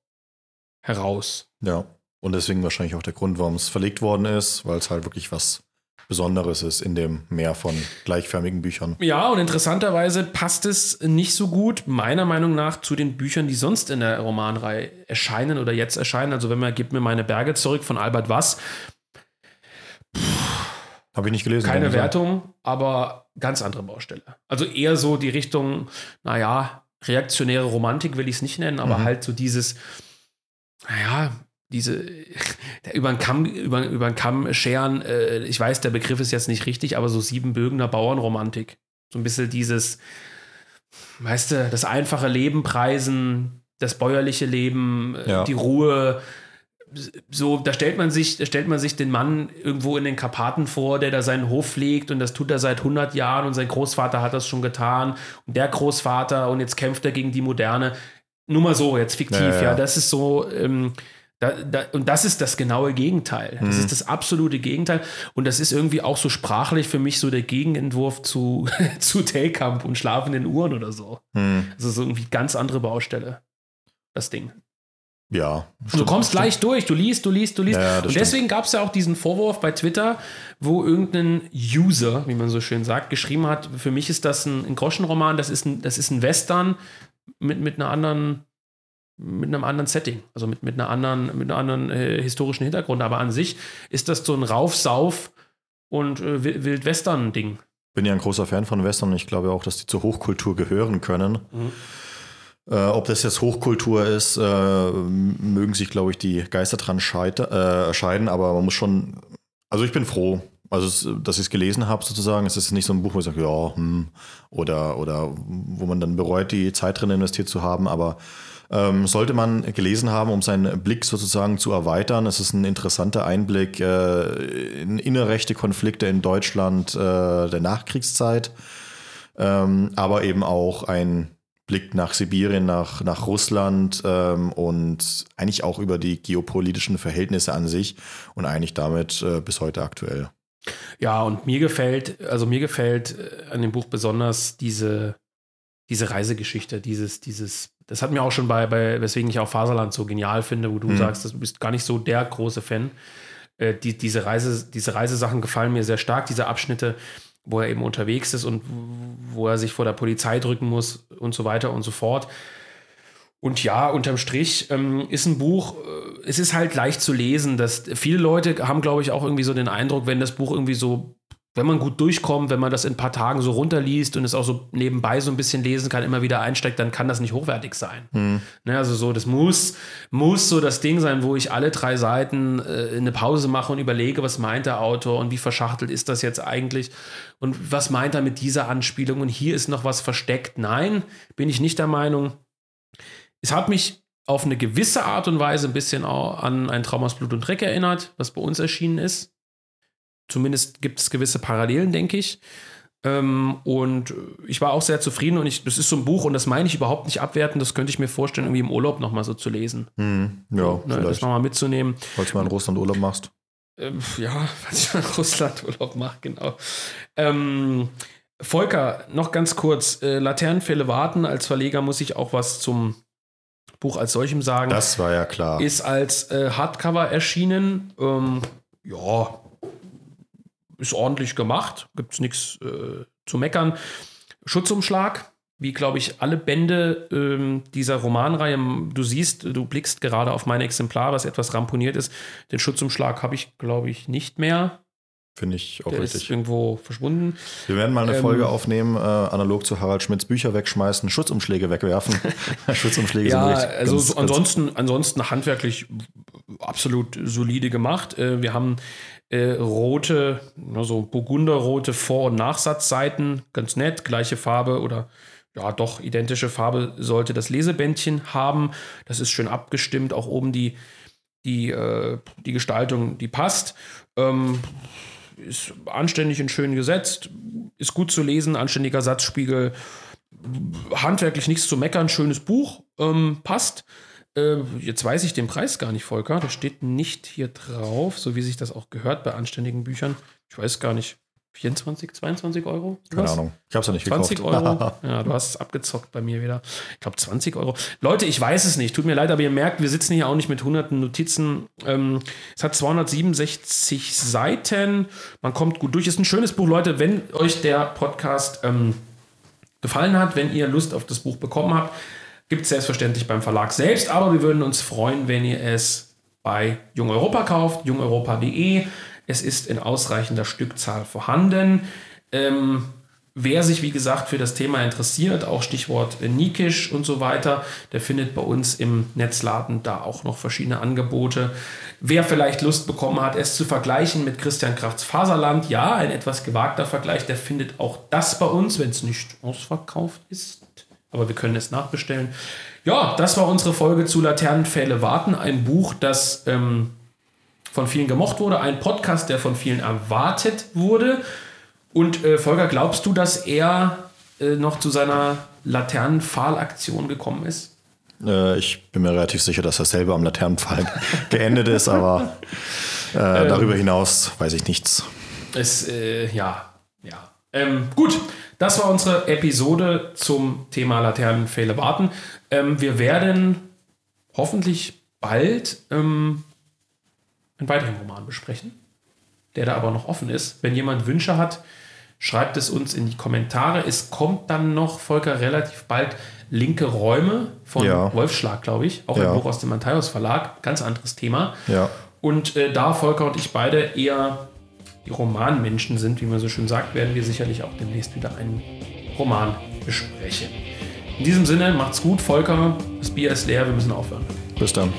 heraus. Ja. Und deswegen wahrscheinlich auch der Grund, warum es verlegt worden ist, weil es halt wirklich was Besonderes ist in dem Meer von gleichförmigen Büchern. Ja, und interessanterweise passt es nicht so gut, meiner Meinung nach, zu den Büchern, die sonst in der Romanreihe erscheinen oder jetzt erscheinen. Also, wenn man Gib mir meine Berge zurück von Albert Wass, Habe ich nicht gelesen. keine. Wertung, aber ganz andere Baustelle. Also eher so die Richtung, naja, reaktionäre Romantik will ich es nicht nennen, aber Mhm. halt so dieses, naja, diese über den Kamm, über, über den Kamm scheren, äh, ich weiß, der Begriff ist jetzt nicht richtig, aber so Siebenbürgener Bauernromantik. So ein bisschen dieses, weißt du, das einfache Leben preisen, das bäuerliche Leben, äh, Ja. die Ruhe. So, da stellt man sich, da stellt man sich den Mann irgendwo in den Karpaten vor, der da seinen Hof pflegt und das tut er seit 100 Jahren und sein Großvater hat das schon getan und der Großvater und jetzt kämpft er gegen die Moderne. Nur mal so, jetzt fiktiv, Ja, ja, ja, das ist so, ähm, da, da, und das ist das genaue Gegenteil. Das Mhm. ist das absolute Gegenteil. Und das ist irgendwie auch so sprachlich für mich so der Gegenentwurf zu, zu Telkamp und schlafenden Uhren oder so. Hm. Also so irgendwie ganz andere Baustelle. Das Ding. Ja. Und du kommst gleich durch, du liest, du liest, du liest. Ja, und deswegen gab es ja auch diesen Vorwurf bei Twitter, wo irgendein User, wie man so schön sagt, geschrieben hat, für mich ist das ein, ein Groschenroman, das ist ein, das ist ein Western mit, mit einer anderen, mit einem anderen Setting, also mit, mit einer anderen, mit einem anderen äh, historischen Hintergrund. Aber an sich ist das so ein Rauf-Sauf und äh, Wild- Wild-Western-Ding. bin ja ein großer Fan von Western und ich glaube auch, dass die zur Hochkultur gehören können. Mhm. Äh, ob das jetzt Hochkultur ist, äh, mögen sich, glaube ich, die Geister dran äh, scheiden, aber man muss schon, also ich bin froh, also dass ich es gelesen habe sozusagen. Es ist nicht so ein Buch, wo ich sage, ja, hm, oder, oder wo man dann bereut, die Zeit drin investiert zu haben, aber ähm, sollte man gelesen haben, um seinen Blick sozusagen zu erweitern. Es ist ein interessanter Einblick äh, in innerrechte Konflikte in Deutschland äh, der Nachkriegszeit, ähm, aber eben auch ein Blick nach Sibirien, nach, nach Russland ähm, und eigentlich auch über die geopolitischen Verhältnisse an sich und eigentlich damit äh, bis heute aktuell. Ja, und mir gefällt, also mir gefällt äh, an dem Buch besonders diese, diese Reisegeschichte, dieses, dieses, das hat mir auch schon bei, bei, weswegen ich auch Faserland so genial finde, wo du mhm. sagst, du bist gar nicht so der große Fan. Äh, die, diese, Reise, diese Reisesachen gefallen mir sehr stark, diese Abschnitte, wo er eben unterwegs ist und wo er sich vor der Polizei drücken muss und so weiter und so fort. Und ja, unterm Strich ähm, ist ein Buch, äh, es ist halt leicht zu lesen. Dass viele Leute haben, glaube ich, auch irgendwie so den Eindruck, wenn das Buch irgendwie so, wenn man gut durchkommt, wenn man das in ein paar Tagen so runterliest und es auch so nebenbei so ein bisschen lesen kann, immer wieder einsteigt, dann kann das nicht hochwertig sein. Mhm. Ne, also so, das muss, muss so das Ding sein, wo ich alle drei Seiten äh, eine Pause mache und überlege, was meint der Autor und wie verschachtelt ist das jetzt eigentlich und was meint er mit dieser Anspielung und hier ist noch was versteckt. Nein, bin ich nicht der Meinung es hat mich auf eine gewisse Art und Weise ein bisschen auch an ein Traum aus Blut und Dreck erinnert, was bei uns erschienen ist. Zumindest gibt es gewisse Parallelen, denke ich. Ähm, und ich war auch sehr zufrieden und ich, das ist so ein Buch und das meine ich überhaupt nicht abwerten. Das könnte ich mir vorstellen, irgendwie im Urlaub nochmal so zu lesen. Hm, ja, ne, das nochmal mitzunehmen. Falls du mal in Russland Urlaub machst. Ähm, ja, falls ich mal in Russland Urlaub mache, genau. Ähm, Volker, noch ganz kurz. Äh, Laternenfälle warten. Als Verleger muss ich auch was zum Buch als solchem sagen. Das war ja klar. Ist als äh, Hardcover erschienen. Ähm, ja, ist ordentlich gemacht. Gibt es nichts äh, zu meckern. Schutzumschlag, wie glaube ich alle Bände ähm, dieser Romanreihe. Du siehst, du blickst gerade auf mein Exemplar, was etwas ramponiert ist. Den Schutzumschlag habe ich, glaube ich, nicht mehr. Finde ich auch der richtig. Ist irgendwo verschwunden. Wir werden mal eine ähm, Folge aufnehmen, äh, analog zu Harald Schmidts Bücher wegschmeißen, Schutzumschläge wegwerfen. Schutzumschläge ja, sind also ganz, ansonsten, ganz ansonsten handwerklich absolut solide gemacht. Äh, wir haben äh, rote, also burgunderrote Vor- und Nachsatzseiten, ganz nett, gleiche Farbe oder ja, doch identische Farbe sollte das Lesebändchen haben. Das ist schön abgestimmt, auch oben die, die, äh, die Gestaltung, die passt. Ähm, ist anständig und schön gesetzt, ist gut zu lesen, anständiger Satzspiegel, handwerklich nichts zu meckern, schönes Buch, ähm, passt. Äh, jetzt weiß ich den Preis gar nicht, Volker. Das steht nicht hier drauf, so wie sich das auch gehört bei anständigen Büchern. Ich weiß gar nicht. 24, 22 Euro? Keine Ahnung. Ich habe es ja nicht 20 gekauft. Euro. ja, du hast es abgezockt bei mir wieder. Ich glaube 20 Euro. Leute, ich weiß es nicht. Tut mir leid, aber ihr merkt, wir sitzen hier auch nicht mit hunderten Notizen. Ähm, es hat 267 Seiten. Man kommt gut durch. Ist ein schönes Buch, Leute. Wenn euch der Podcast ähm, gefallen hat, wenn ihr Lust auf das Buch bekommen habt, gibt es selbstverständlich beim Verlag selbst. Aber wir würden uns freuen, wenn ihr es bei Jung Europa kauft, jungeuropa.de. Es ist in ausreichender Stückzahl vorhanden. Ähm, wer sich, wie gesagt, für das Thema interessiert, auch Stichwort Nikisch und so weiter, der findet bei uns im Netzladen da auch noch verschiedene Angebote. Wer vielleicht Lust bekommen hat, es zu vergleichen mit Christian Krachts Faserland, ja, ein etwas gewagter Vergleich, der findet auch das bei uns, wenn es nicht ausverkauft ist. Aber wir können es nachbestellen. Ja, das war unsere Folge zu Laternenpfähle warten, ein Buch, das ähm, von vielen gemocht wurde, ein Podcast, der von vielen erwartet wurde. Und äh, Volker, glaubst du, dass er äh, noch zu seiner Laternenpfahlaktion gekommen ist? Äh, ich bin mir relativ sicher, dass er selber am Laternenpfahl geendet ist, aber äh, ähm, darüber hinaus weiß ich nichts. Es, äh, ja, ja. Ähm, gut, das war unsere Episode zum Thema Laternenpfähle warten. Ähm, wir werden hoffentlich bald ähm, einen weiteren Roman besprechen, der da aber noch offen ist. Wenn jemand Wünsche hat, schreibt es uns in die Kommentare. Es kommt dann noch, Volker, relativ bald Linke Räume von ja. Wolfschlag, glaube ich. Auch ja. ein Buch aus dem Matthäus Verlag. Ganz anderes Thema. Ja. Und äh, da Volker und ich beide eher die Romanmenschen sind, wie man so schön sagt, werden wir sicherlich auch demnächst wieder einen Roman besprechen. In diesem Sinne, macht's gut, Volker. Das Bier ist leer, wir müssen aufhören. Bis dann.